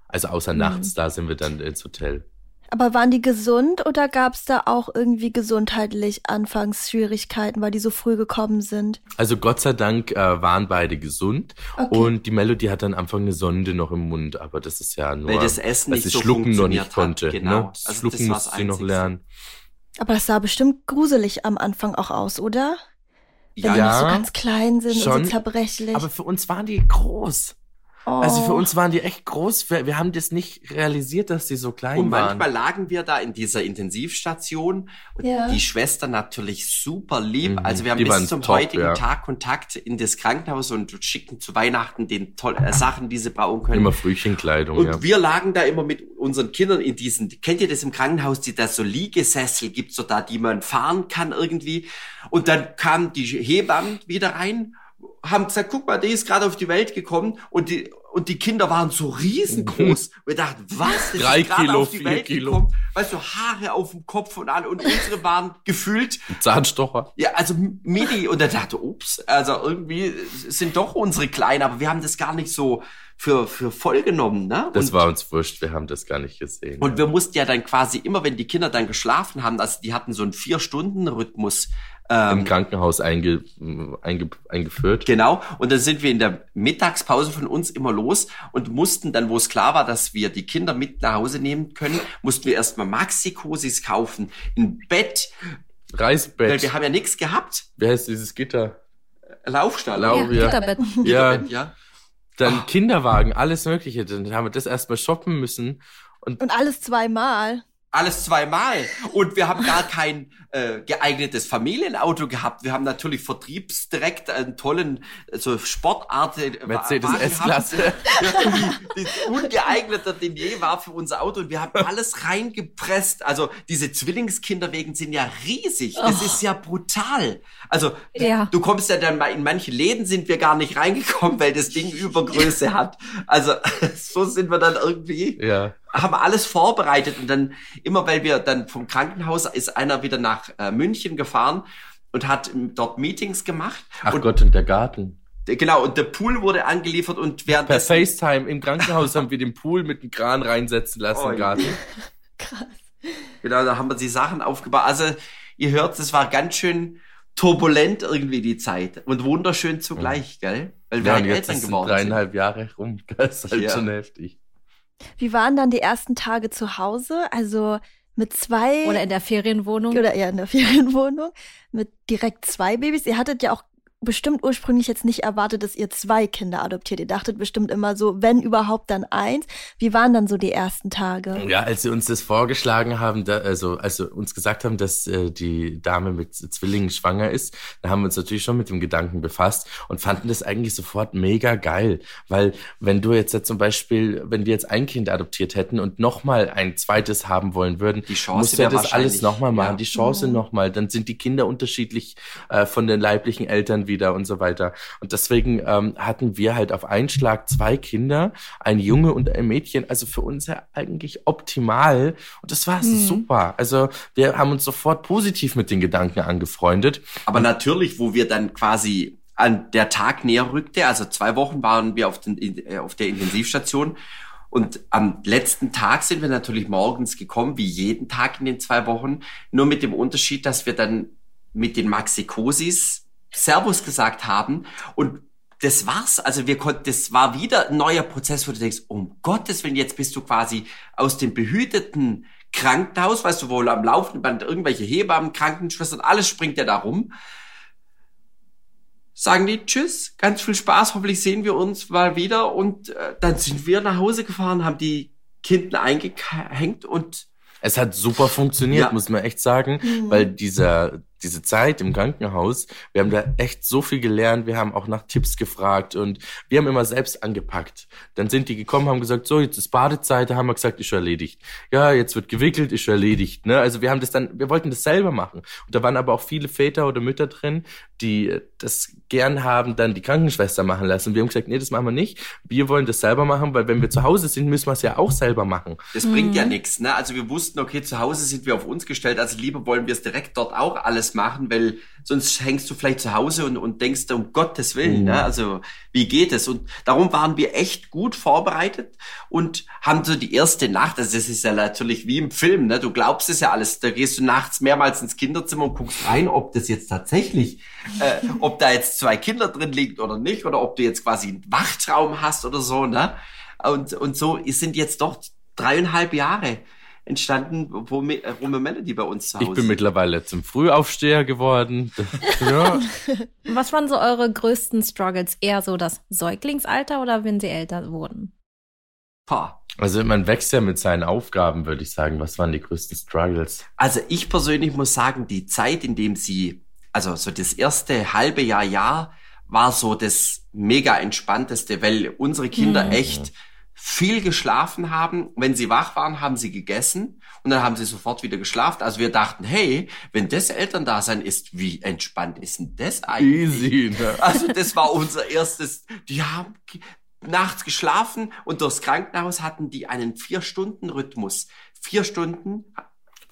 Also außer mhm. nachts, da sind wir dann ins Hotel. Aber waren die gesund oder gab es da auch irgendwie gesundheitlich Anfangsschwierigkeiten, weil die so früh gekommen sind? Also Gott sei Dank äh, waren beide gesund okay. und die Melody hat dann am Anfang eine Sonde noch im Mund, aber das ist ja nur, weil das Essen nicht so Schlucken noch nicht hat. konnte. Genau. Ne? Das also Schlucken das musste sie noch lernen. Aber das sah bestimmt gruselig am Anfang auch aus, oder? Wenn ja, die so ganz klein sind schon, und so zerbrechlich. Aber für uns waren die groß. Oh. Also für oh. uns waren die echt groß. Wir, wir haben das nicht realisiert, dass die so klein und waren. Und manchmal lagen wir da in dieser Intensivstation und ja. die Schwester natürlich super lieb. Mhm. Also wir haben die bis zum top, heutigen ja. Tag Kontakt in das Krankenhaus und schicken zu Weihnachten den tollen äh, Sachen, die sie brauchen können. Immer Frühchenkleidung. Und ja. wir lagen da immer mit unseren Kindern in diesen, kennt ihr das im Krankenhaus, die da so Liegesessel gibt, so da, die man fahren kann irgendwie. Und dann kam die Hebamme wieder rein haben gesagt, guck mal, die ist gerade auf die Welt gekommen und die und die Kinder waren so riesengroß. Wir dachten, was? Das Drei ist Kilo, auf die vier Welt Kilo. gekommen. Weißt du, Haare auf dem Kopf und alle und unsere waren gefühlt Zahnstocher. Ja, also mini und er dachte, ups, also irgendwie sind doch unsere kleinen, aber wir haben das gar nicht so für, für voll genommen, ne? Das und, war uns wurscht, wir haben das gar nicht gesehen. und wir mussten ja dann quasi immer, wenn die Kinder dann geschlafen haben, also die hatten so einen Vier-Stunden-Rhythmus. Im Ähm, Krankenhaus einge, einge, eingeführt. Genau. Und dann sind wir in der Mittagspause von uns immer los und mussten dann, wo es klar war, dass wir die Kinder mit nach Hause nehmen können, mussten wir erstmal Maxi-Cosis kaufen, ein Bett, weil Reisbett. wir haben ja nichts gehabt. Wie heißt dieses Gitter? Laufstall. Lau- Ja, ja. Gitterbett. Ja, dann Kinderwagen, alles Mögliche. Dann haben wir das erstmal shoppen müssen. Und Und alles zweimal. Alles zweimal. Und wir haben gar kein äh, geeignetes Familienauto gehabt. Wir haben natürlich vertriebsdirekt einen tollen äh, so Sportart äh, Mercedes. S-Klasse. <laughs> Ungeeigneter denn je war für unser Auto und wir haben alles reingepresst. Also diese Zwillingskinderwegen sind ja riesig. Das ist ja brutal. Also Ja. du kommst ja dann mal in manche Läden sind wir gar nicht reingekommen, weil das Ding Übergröße hat. Also <laughs> so sind wir dann irgendwie Ja. Haben alles vorbereitet und dann immer, weil wir dann vom Krankenhaus ist einer wieder nach äh, München gefahren und hat dort Meetings gemacht. Ach und Gott, und der Garten. genau und der Pool wurde angeliefert und Per während FaceTime im Krankenhaus haben wir den Pool mit dem Kran reinsetzen lassen Oh, im Garten. <laughs> Krass. genau da haben wir die Sachen aufgebaut. Also ihr hört, es war ganz schön turbulent irgendwie die Zeit und wunderschön zugleich, gell? Weil wir Ja, halt Eltern geworden sind. dreieinhalb Jahre rum. Das ist halt Ja. schon heftig. Wie waren dann die ersten Tage zu Hause? Also mit zwei Oder in der Ferienwohnung. oder eher in der <laughs> Ferienwohnung mit direkt zwei Babys. Ihr hattet ja auch bestimmt ursprünglich jetzt nicht erwartet, dass ihr zwei Kinder adoptiert. Ihr dachtet bestimmt immer so, wenn überhaupt dann eins. Wie waren dann so die ersten Tage? Ja, als sie uns das vorgeschlagen haben, da, also als sie uns gesagt haben, dass äh, die Dame mit Zwillingen schwanger ist, da haben wir uns natürlich schon mit dem Gedanken befasst und fanden das eigentlich sofort mega geil. Weil wenn du jetzt, ja zum Beispiel, wenn wir jetzt ein Kind adoptiert hätten und nochmal ein zweites haben wollen würden, Die Chance musst du ja das alles nochmal machen, ja. die Chance Mhm. nochmal, dann sind die Kinder unterschiedlich äh, von den leiblichen Eltern wieder und so weiter. Und deswegen ähm, hatten wir halt auf einen Schlag zwei Kinder, ein Junge und ein Mädchen, also für uns ja eigentlich optimal. Und das war Mhm. super. Also wir haben uns sofort positiv mit den Gedanken angefreundet. Aber natürlich, wo wir dann quasi an der Tag näher rückte, also zwei Wochen waren wir auf, den, äh, auf der Intensivstation und am letzten Tag sind wir natürlich morgens gekommen, wie jeden Tag in den zwei Wochen, nur mit dem Unterschied, dass wir dann mit den Maxikosis Servus gesagt haben und das war's. Also wir konnten, das war wieder ein neuer Prozess, wo du denkst, um Gottes Willen, jetzt bist du quasi aus dem behüteten Krankenhaus, weißt du, wohl am laufenden Band irgendwelche Hebammen, Krankenschwestern, alles springt ja da rum. Sagen die Tschüss, ganz viel Spaß, hoffentlich sehen wir uns mal wieder und äh, dann sind wir nach Hause gefahren, haben die Kinder eingehängt und Es hat super funktioniert, Ja. muss man echt sagen, weil dieser, diese Zeit im Krankenhaus, wir haben da echt so viel gelernt, wir haben auch nach Tipps gefragt und wir haben immer selbst angepackt. Dann sind die gekommen, haben gesagt, so, jetzt ist Badezeit, da haben wir gesagt, ist schon erledigt. Ja, jetzt wird gewickelt, ist schon erledigt. Ne? Also wir haben das dann, wir wollten das selber machen. Und da waren aber auch viele Väter oder Mütter drin, die äh, das gern haben, dann die Krankenschwester machen lassen. Und wir haben gesagt, nee, das machen wir nicht. Wir wollen das selber machen, weil wenn wir zu Hause sind, müssen wir es ja auch selber machen. das bringt ja nichts. Ne? Also wir wussten, okay, zu Hause sind wir auf uns gestellt, also lieber wollen wir es direkt dort auch alles machen, weil sonst hängst du vielleicht zu Hause und, und denkst, um Gottes Willen, Mhm. ne? also wie geht es? Und darum waren wir echt gut vorbereitet und haben so die erste Nacht, also das ist ja natürlich wie im Film, ne? du glaubst es ja alles, da gehst du nachts mehrmals ins Kinderzimmer und guckst rein, ob das jetzt tatsächlich, äh, ob da jetzt zwei Kinder drin liegen oder nicht, oder ob du jetzt quasi einen Wachtraum hast oder so, ne? Und, und so sind jetzt doch dreieinhalb Jahre entstanden, wo, Mi- äh, Melody bei uns zu Hause Ich bin mittlerweile zum Frühaufsteher geworden. <laughs> ja. Was waren so eure größten Struggles? Eher so das Säuglingsalter oder wenn sie älter wurden? Pah. Also man wächst ja mit seinen Aufgaben, würde ich sagen. Was waren die größten Struggles? Also ich persönlich muss sagen, die Zeit, in dem sie, also so das erste halbe Jahr, Jahr, war so das mega entspannteste, weil unsere Kinder Mhm. echt viel geschlafen haben. Wenn sie wach waren, haben sie gegessen und dann haben sie sofort wieder geschlafen. Also wir dachten, hey, wenn das Elterndasein ist, wie entspannt ist denn das eigentlich? Easy, ne? <laughs> Also das war unser erstes, die haben nachts geschlafen und durchs Krankenhaus hatten die einen Vier-Stunden-Rhythmus. Vier Stunden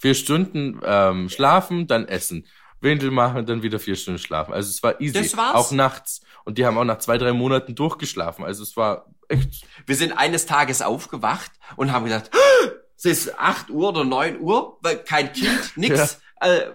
Vier Stunden ähm, schlafen, dann essen. Windel machen und dann wieder vier Stunden schlafen. Also es war easy. Das war's? Auch nachts. Und die haben auch nach zwei, drei Monaten durchgeschlafen. Also es war echt. Wir sind eines Tages aufgewacht und haben gedacht, es ist 8 Uhr oder 9 Uhr, weil kein Kind, <laughs> nix. Äh,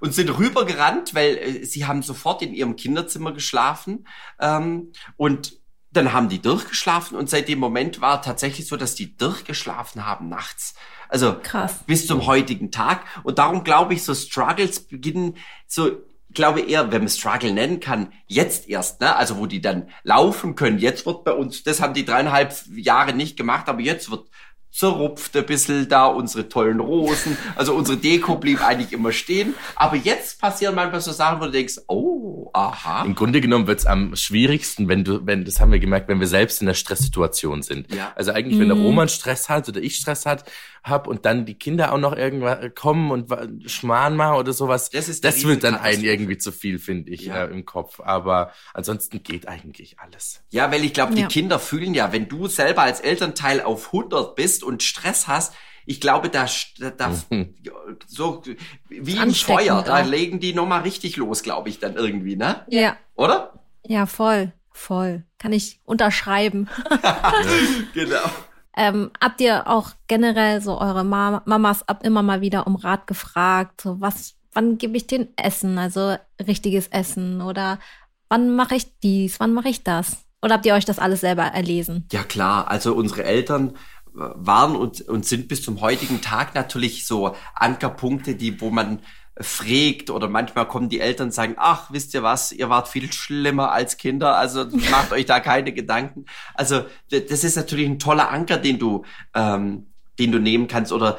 und sind rübergerannt, weil äh, sie haben sofort in ihrem Kinderzimmer geschlafen. Ähm, und dann haben die durchgeschlafen und seit dem Moment war tatsächlich so, dass die durchgeschlafen haben nachts. Also Krass. bis zum heutigen Tag. Und darum glaube ich, so Struggles beginnen so, ich glaube eher, wenn man Struggle nennen kann, jetzt erst, ne? Also wo die dann laufen können. Jetzt wird bei uns, das haben die dreieinhalb Jahre nicht gemacht, aber jetzt wird zerrupft ein bisschen da unsere tollen Rosen. Also unsere Deko blieb eigentlich immer stehen. Aber jetzt passieren manchmal so Sachen, wo du denkst, oh, aha. Im Grunde genommen wird's am schwierigsten, wenn du, wenn, das haben wir gemerkt, wenn wir selbst in der Stresssituation sind. Ja. Also eigentlich, wenn der Mhm. Roman Stress hat oder ich Stress hat, hab und dann die Kinder auch noch irgendwann kommen und Schmarrn machen oder sowas, Das ist das wird dann einen irgendwie zu viel, finde ich, Ja. äh, im Kopf. Aber ansonsten geht eigentlich alles. Ja, weil ich glaube, die Ja. Kinder fühlen ja, wenn du selber als Elternteil auf 100 bist und Stress hast, ich glaube, da, da, da Mhm. so wie im Ansteckend Feuer, da auch. legen die nochmal richtig los, glaube ich, dann irgendwie, ne? Ja. Oder? Ja, voll. Voll. Kann ich unterschreiben. <laughs> Genau. Ähm, habt ihr auch generell so eure Ma Mamas ab immer mal wieder um Rat gefragt? So, was, wann gebe ich den Essen? Also richtiges Essen oder wann mache ich dies? Wann mache ich das? Oder habt ihr euch das alles selber erlesen? Ja klar, also unsere Eltern waren und, und sind bis zum heutigen Tag natürlich so Ankerpunkte, die, wo man frägt oder manchmal kommen die Eltern und sagen, ach, wisst ihr was, ihr wart viel schlimmer als Kinder, also <laughs> macht euch da keine Gedanken. Also das ist natürlich ein toller Anker, den du, ähm, den du nehmen kannst oder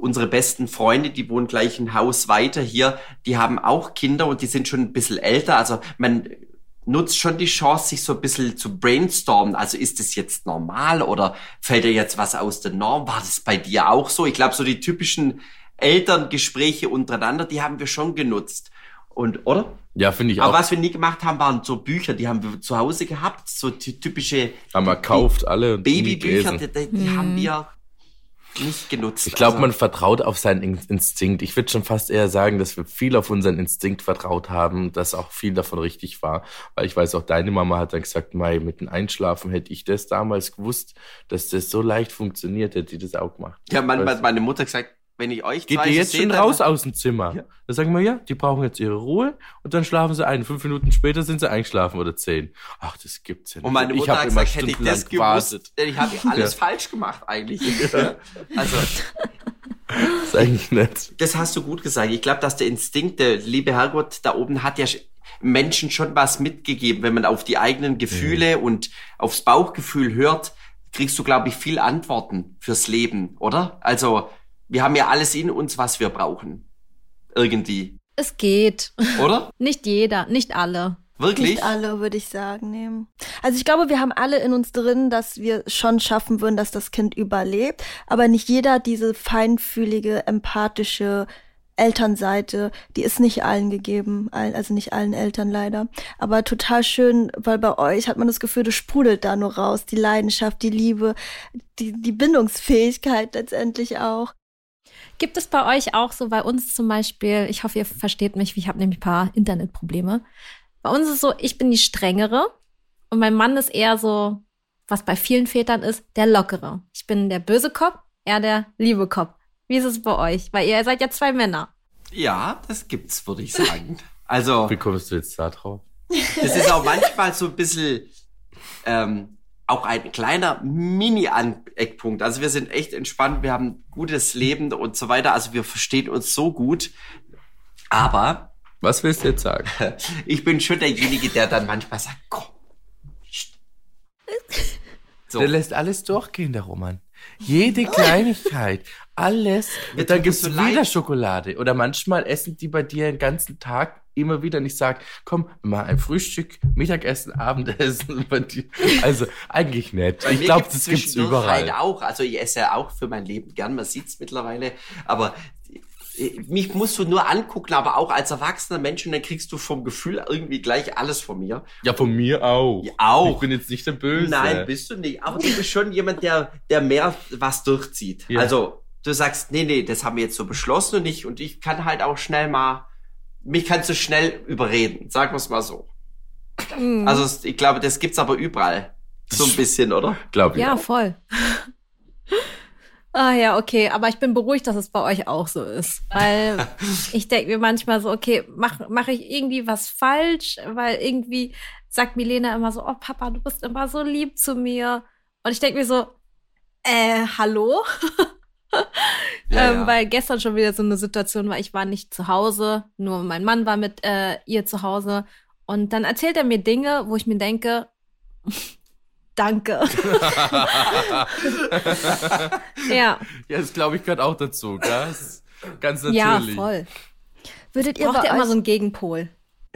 unsere besten Freunde, die wohnen gleich ein Haus weiter hier, die haben auch Kinder und die sind schon ein bisschen älter, also man nutzt schon die Chance, sich so ein bisschen zu brainstormen. Also ist es jetzt normal oder fällt dir jetzt was aus der Norm? War das bei dir auch so? Ich glaube, so die typischen Elterngespräche untereinander, die haben wir schon genutzt. Und, oder? Ja, finde ich Aber auch. was wir nie gemacht haben, waren so Bücher, die haben wir zu Hause gehabt, so ty- typische Haben wir kauft alle Babybücher, die, die, die haben wir nicht genutzt. Ich glaube, Also- man vertraut auf seinen In- Instinkt. Ich würde schon fast eher sagen, dass wir viel auf unseren Instinkt vertraut haben, dass auch viel davon richtig war. Weil ich weiß auch, deine Mama hat dann gesagt, Mai, mit dem Einschlafen hätte ich das damals gewusst, dass das so leicht funktioniert, hätte ich das auch gemacht. ja, Weißt hat meine Mutter gesagt, wenn ich euch Geht zwei ihr jetzt sehe, schon dann- raus aus dem Zimmer? Ja. Da sagen wir, ja, die brauchen jetzt ihre Ruhe und dann schlafen sie ein. Fünf Minuten später sind sie eingeschlafen oder zehn. Ach, das gibt's ja nicht. Und meine ich Mutter hab hat gesagt, hätte ich das gewusst, denn ich habe <laughs> alles Ja. falsch gemacht eigentlich. Also, Das ist eigentlich nett. das hast du gut gesagt. Ich glaube, dass der Instinkt, der liebe Herrgott da oben hat ja sch- Menschen schon was mitgegeben. Wenn man auf die eigenen Gefühle und aufs Bauchgefühl hört, kriegst du, glaube ich, viel Antworten fürs Leben, oder? Also, wir haben ja alles in uns, was wir brauchen. Irgendwie. Es geht. Oder? <laughs> Nicht jeder, nicht alle. Wirklich? Nicht alle, würde ich sagen. Nee. Also ich glaube, wir haben alle in uns drin, dass wir schon schaffen würden, dass das Kind überlebt. Aber nicht jeder hat diese feinfühlige, empathische Elternseite, die ist nicht allen gegeben, also nicht allen Eltern leider. Aber total schön, weil bei euch hat man das Gefühl, das sprudelt da nur raus. Die Leidenschaft, die Liebe, die, die Bindungsfähigkeit letztendlich auch. Gibt es bei euch auch so, bei uns zum Beispiel, ich hoffe, ihr versteht mich, ich habe nämlich ein paar Internetprobleme. Bei uns ist es so, ich bin die strengere und mein Mann ist eher so, was bei vielen Vätern ist, der lockere. Ich bin der böse Kopf, er der liebe Kopf. Wie ist es bei euch? Weil ihr seid ja zwei Männer. Ja, das gibt's, würde ich sagen. Also, Wie kommst du jetzt da drauf? das ist auch manchmal so ein bisschen ähm, auch ein kleiner Mini-Eckpunkt. Also wir sind echt entspannt, wir haben gutes Leben und so weiter. Also wir verstehen uns so gut. Aber Was willst du jetzt sagen? <laughs> ich bin schon derjenige, der dann manchmal sagt, komm. <laughs> So. Der lässt alles durchgehen, der Roman. Jede <laughs> Kleinigkeit, alles. Und dann gibt's es so wieder leid. Schokolade. Oder manchmal essen die bei dir den ganzen Tag immer wieder und ich sag, komm, machen ein Frühstück, Mittagessen, Abendessen <laughs> bei dir. Also eigentlich nett. Bei ich glaube, gibt's das gibt's überall. Halt auch. Also ich esse ja auch für mein Leben gern, man sieht's mittlerweile. Aber äh, mich musst du nur angucken, aber auch als erwachsener Mensch und dann kriegst du vom Gefühl irgendwie gleich alles von mir. Ja, von mir auch. Ja, auch. Ich bin jetzt nicht der Böse. Nein, bist du nicht. Aber du bist schon jemand, der, der mehr was durchzieht. Ja. Also du sagst, nee, nee, das haben wir jetzt so beschlossen und ich, und ich kann halt auch schnell mal mich kannst du schnell überreden, sagen wir es mal so. Mhm. Also ich glaube, das gibt's aber überall. So ein bisschen, oder? Glaube ich. ja, auch. voll. Ah ja, okay, aber ich bin beruhigt, dass es bei euch auch so ist. Weil <laughs> ich denke mir manchmal so, okay, mache mach ich irgendwie was falsch? Weil irgendwie sagt Milena immer so, oh Papa, du bist immer so lieb zu mir. Und ich denke mir so, äh, hallo? <laughs> <laughs> Ja, ähm, ja. Weil gestern schon wieder so eine Situation war, ich war nicht zu Hause, nur mein Mann war mit äh, ihr zu Hause. Und dann erzählt er mir Dinge, wo ich mir denke, <laughs> danke. <laughs> ja, Ja, das glaube ich gehört auch dazu. gell? Ganz ja, natürlich. voll. Würdet ihr, Braucht ja immer so einen Gegenpol.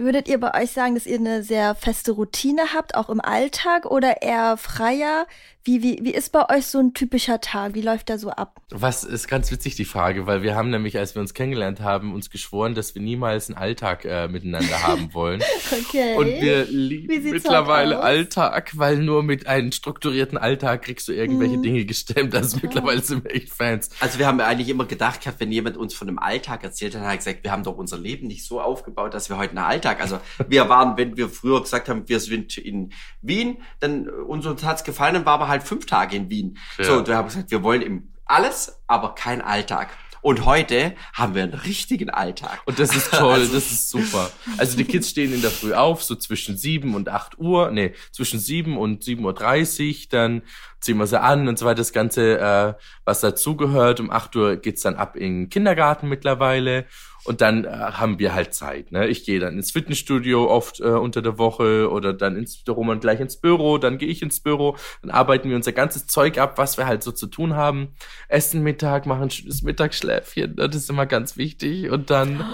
Würdet ihr bei euch sagen, dass ihr eine sehr feste Routine habt, auch im Alltag oder eher freier? Wie, wie, wie ist bei euch so ein typischer Tag? Wie läuft der so ab? Was ist ganz witzig, die Frage, weil wir haben nämlich, als wir uns kennengelernt haben, uns geschworen, dass wir niemals einen Alltag äh, miteinander haben <laughs> wollen. Okay. Und wir lieben mittlerweile? Alltag, weil nur mit einem strukturierten Alltag kriegst du irgendwelche Mhm. Dinge gestemmt. Also <laughs> mittlerweile sind wir echt Fans. Also wir haben eigentlich immer gedacht gehabt, wenn jemand uns von einem Alltag erzählt hat, hat er gesagt, wir haben doch unser Leben nicht so aufgebaut, dass wir heute einen Alltag. Also wir waren, wenn wir früher gesagt haben, wir sind in Wien, dann äh, uns uns hat's gefallen, dann waren wir halt fünf Tage in Wien. Ja. So, und wir haben gesagt, wir wollen eben alles, aber kein Alltag. Und heute haben wir einen richtigen Alltag. Und das ist toll, Also- das ist super. Also die Kids stehen in der Früh auf, so zwischen sieben und acht Uhr, nee, zwischen sieben und sieben Uhr, dreißig, dann ziehen wir sie an und so weiter, das Ganze, äh, was dazugehört. Um acht Uhr geht's dann ab in den Kindergarten mittlerweile. Und dann äh, haben wir halt Zeit. Ne? Ich gehe dann ins Fitnessstudio oft äh, unter der Woche oder dann ins der Roman gleich ins Büro, dann gehe ich ins Büro, dann arbeiten wir unser ganzes Zeug ab, was wir halt so zu tun haben. Essen Mittag, machen ein schönes Mittagsschläfchen, ne? das ist immer ganz wichtig. Und dann,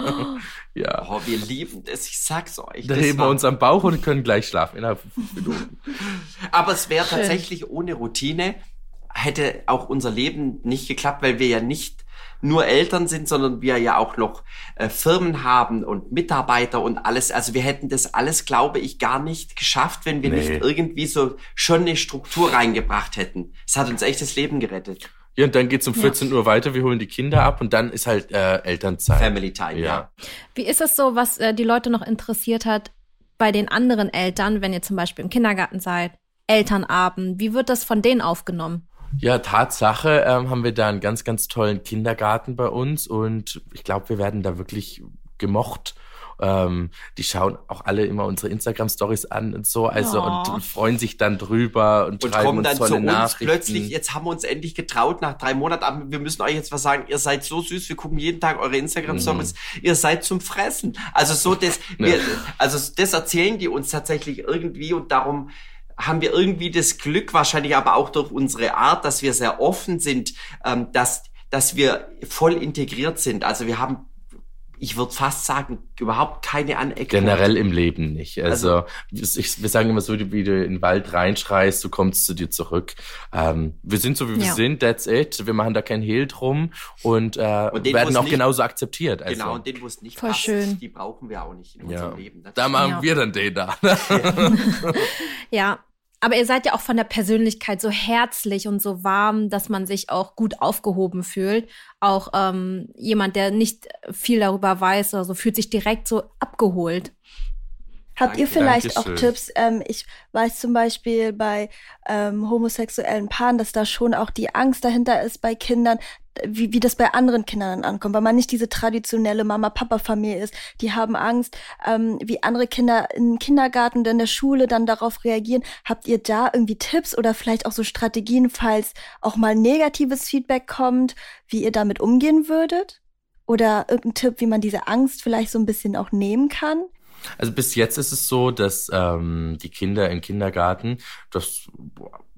<gasps> ja, Oh, wir lieben das, ich sag's euch. da Das heben wir uns am Bauch und können gleich schlafen innerhalb von fünf Minuten. <laughs> Aber es wäre tatsächlich ohne Routine, hätte auch unser Leben nicht geklappt, weil wir ja nicht nur Eltern sind, sondern wir ja auch noch äh, Firmen haben und Mitarbeiter und alles. Also wir hätten das alles, glaube ich, gar nicht geschafft, wenn wir Nee. nicht irgendwie so schon eine Struktur reingebracht hätten. Es hat uns echt das Leben gerettet. Ja, und dann geht's um 14 Uhr weiter, wir holen die Kinder ab und dann ist halt äh, Elternzeit. Family Time, ja. Ja. Wie ist es so, was äh, die Leute noch interessiert hat bei den anderen Eltern, wenn ihr zum Beispiel im Kindergarten seid? Elternabend, wie wird das von denen aufgenommen? Ja, Tatsache ähm, haben wir da einen ganz, ganz tollen Kindergarten bei uns und ich glaube, wir werden da wirklich gemocht. Ähm, die schauen auch alle immer unsere Instagram-Stories an und so, also Oh. und freuen sich dann drüber und, Und schreiben kommen uns dann tolle zu uns Nachrichten. plötzlich, jetzt haben wir uns endlich getraut nach drei Monaten, aber wir müssen euch jetzt was sagen, ihr seid so süß, wir gucken jeden Tag eure Instagram-Stories, ihr seid zum Fressen. Also so das, wir, <laughs> also das erzählen die uns tatsächlich irgendwie und darum haben wir irgendwie das Glück, wahrscheinlich aber auch durch unsere Art, dass wir sehr offen sind, ähm, dass, dass wir voll integriert sind. Also wir haben ich würde fast sagen, überhaupt keine Aneckung. Generell im Leben nicht. Also, ich, wir sagen immer so, wie du in den Wald reinschreist, du kommst zu dir zurück. Ähm, wir sind so, wie wir Ja. sind, that's it. Wir machen da kein Hehl drum und, äh, Und den, werden auch nicht- genauso akzeptiert. Also, Genau, und den, wo es nicht Voll passt, schön. die brauchen wir auch nicht in ja. unserem Leben. Das Da machen Ja. wir dann den da. <laughs> Ja, aber ihr seid ja auch von der Persönlichkeit so herzlich und so warm, dass man sich auch gut aufgehoben fühlt. Auch ähm, jemand, der nicht viel darüber weiß oder so, fühlt sich direkt so abgeholt. Habt ihr vielleicht auch Dankeschön. Tipps? Ähm, ich weiß zum Beispiel bei ähm, homosexuellen Paaren, dass da schon auch die Angst dahinter ist bei Kindern, wie, wie das bei anderen Kindern dann ankommt, weil man nicht diese traditionelle Mama-Papa-Familie ist. Die haben Angst, ähm, wie andere Kinder im Kindergarten oder in der Schule dann darauf reagieren. Habt ihr da irgendwie Tipps oder vielleicht auch so Strategien, falls auch mal negatives Feedback kommt, wie ihr damit umgehen würdet? Oder irgendein Tipp, wie man diese Angst vielleicht so ein bisschen auch nehmen kann? Also bis jetzt ist es so, dass ähm, die Kinder im Kindergarten das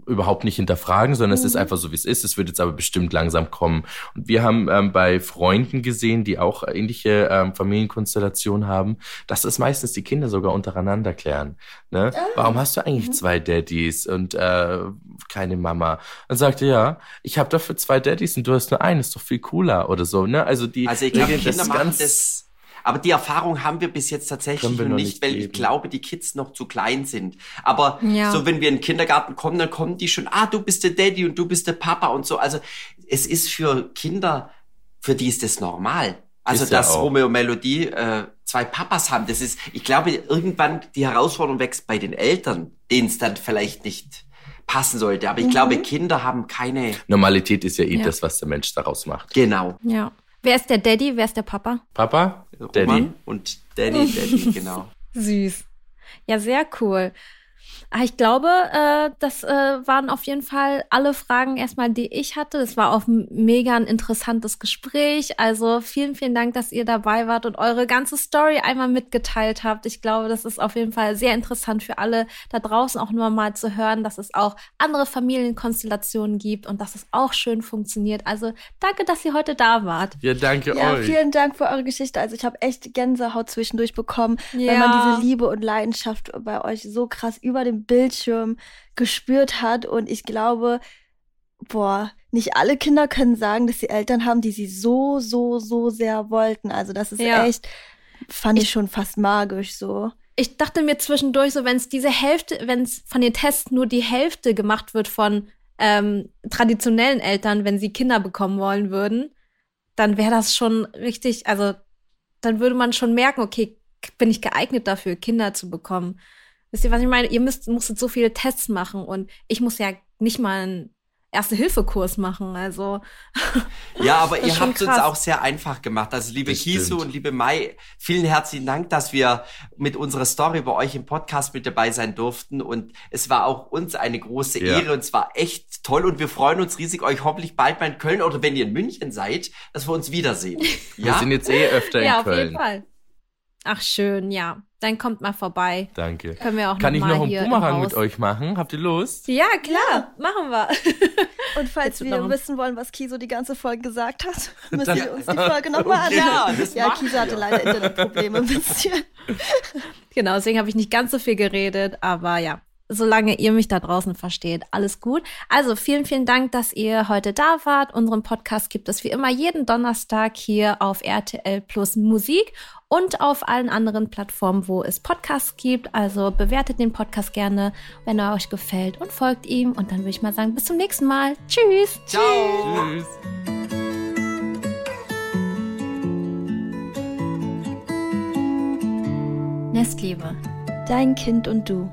überhaupt nicht hinterfragen, sondern es ist Mhm. einfach so, wie es ist. Es wird jetzt aber bestimmt langsam kommen. Und wir haben ähm, bei Freunden gesehen, die auch ähnliche ähm, Familienkonstellationen haben, dass es meistens die Kinder sogar untereinander klären. Ne? Warum hast du eigentlich Mhm. zwei Daddys und äh, keine Mama? Dann sagte ja, ich habe dafür zwei Daddys und du hast nur einen, ist doch viel cooler oder so. Ne? Also die Also ich glaube, regeln Kinder machen das. Aber die Erfahrung haben wir bis jetzt tatsächlich noch nicht, nicht weil ich glaube, die Kids noch zu klein sind. Aber Ja. so, wenn wir in den Kindergarten kommen, dann kommen die schon, ah, du bist der Daddy und du bist der Papa und so. Also es ist für Kinder, für die ist das normal. Also Ist ja dass auch. Romeo und Melodie äh, zwei Papas haben, das ist, ich glaube, irgendwann die Herausforderung wächst bei den Eltern, denen es dann vielleicht nicht passen sollte. Aber ich glaube, Kinder haben keine. Normalität ist ja eh Ja. das, was der Mensch daraus macht. Genau. Ja. Wer ist der Daddy? Wer ist der Papa? Papa? Daddy? Roman und Danny, Daddy, <laughs> genau. Süß. Ja, sehr cool. Ah, Ich glaube, äh, das äh, waren auf jeden Fall alle Fragen erstmal, die ich hatte. Es war auch ein mega ein interessantes Gespräch. Also vielen, vielen Dank, dass ihr dabei wart und eure ganze Story einmal mitgeteilt habt. Ich glaube, das ist auf jeden Fall sehr interessant für alle da draußen auch nur mal zu hören, dass es auch andere Familienkonstellationen gibt und dass es auch schön funktioniert. Also danke, dass ihr heute da wart. Ja, danke Ja, euch. vielen Dank für eure Geschichte. Also ich habe echt Gänsehaut zwischendurch bekommen, weil Ja. man diese Liebe und Leidenschaft bei euch so krass über dem Bildschirm gespürt hat. Und ich glaube, boah, nicht alle Kinder können sagen, dass sie Eltern haben, die sie so, so, so sehr wollten. Also das ist Ja. echt, fand ich schon fast magisch so. ich dachte mir zwischendurch so, wenn es diese Hälfte, wenn es von den Tests nur die Hälfte gemacht wird von ähm, traditionellen Eltern, wenn sie Kinder bekommen wollen würden, dann wäre das schon richtig, also dann würde man schon merken, okay, bin ich geeignet dafür, Kinder zu bekommen. Wisst ihr, was ich meine? Ihr müsst, musstet so viele Tests machen und ich muss ja nicht mal einen Erste-Hilfe-Kurs machen, also. Ja, <laughs> aber ihr habt uns krass. auch sehr einfach gemacht. Also liebe Das Kisu stimmt. und liebe Mai, vielen herzlichen Dank, dass wir mit unserer Story bei euch im Podcast mit dabei sein durften. Und es war auch uns eine große Ja. Ehre und es war echt toll. Und wir freuen uns riesig, euch hoffentlich bald mal in Köln oder wenn ihr in München seid, dass wir uns wiedersehen. Wir Ja, sind jetzt eh öfter <laughs> ja, in auf jeden Köln. Fall. Ach, schön, ja. Dann kommt mal vorbei. Danke. Können wir auch Kann ich noch mal noch einen Boomerang mit euch machen? Habt ihr Lust? Ja, klar, machen wir. <laughs> Und falls wir noch- wissen wollen, was Kiso die ganze Folge gesagt hat, müssen Dann- wir uns die <laughs> Folge nochmal Ja, anhören. das Ja, machen Kiso hatte leider Internetprobleme ein bisschen. <laughs> Genau, deswegen habe ich nicht ganz so viel geredet, aber ja, solange ihr mich da draußen versteht, alles gut. Also vielen, vielen Dank, dass ihr heute da wart. Unseren Podcast gibt es wie immer jeden Donnerstag hier auf RTL Plus Musik und auf allen anderen Plattformen, wo es Podcasts gibt. Also bewertet den Podcast gerne, wenn er euch gefällt und folgt ihm. Und dann würde ich mal sagen, bis zum nächsten Mal. Tschüss. ciao. Tschüss. Nestliebe. Dein Kind und du.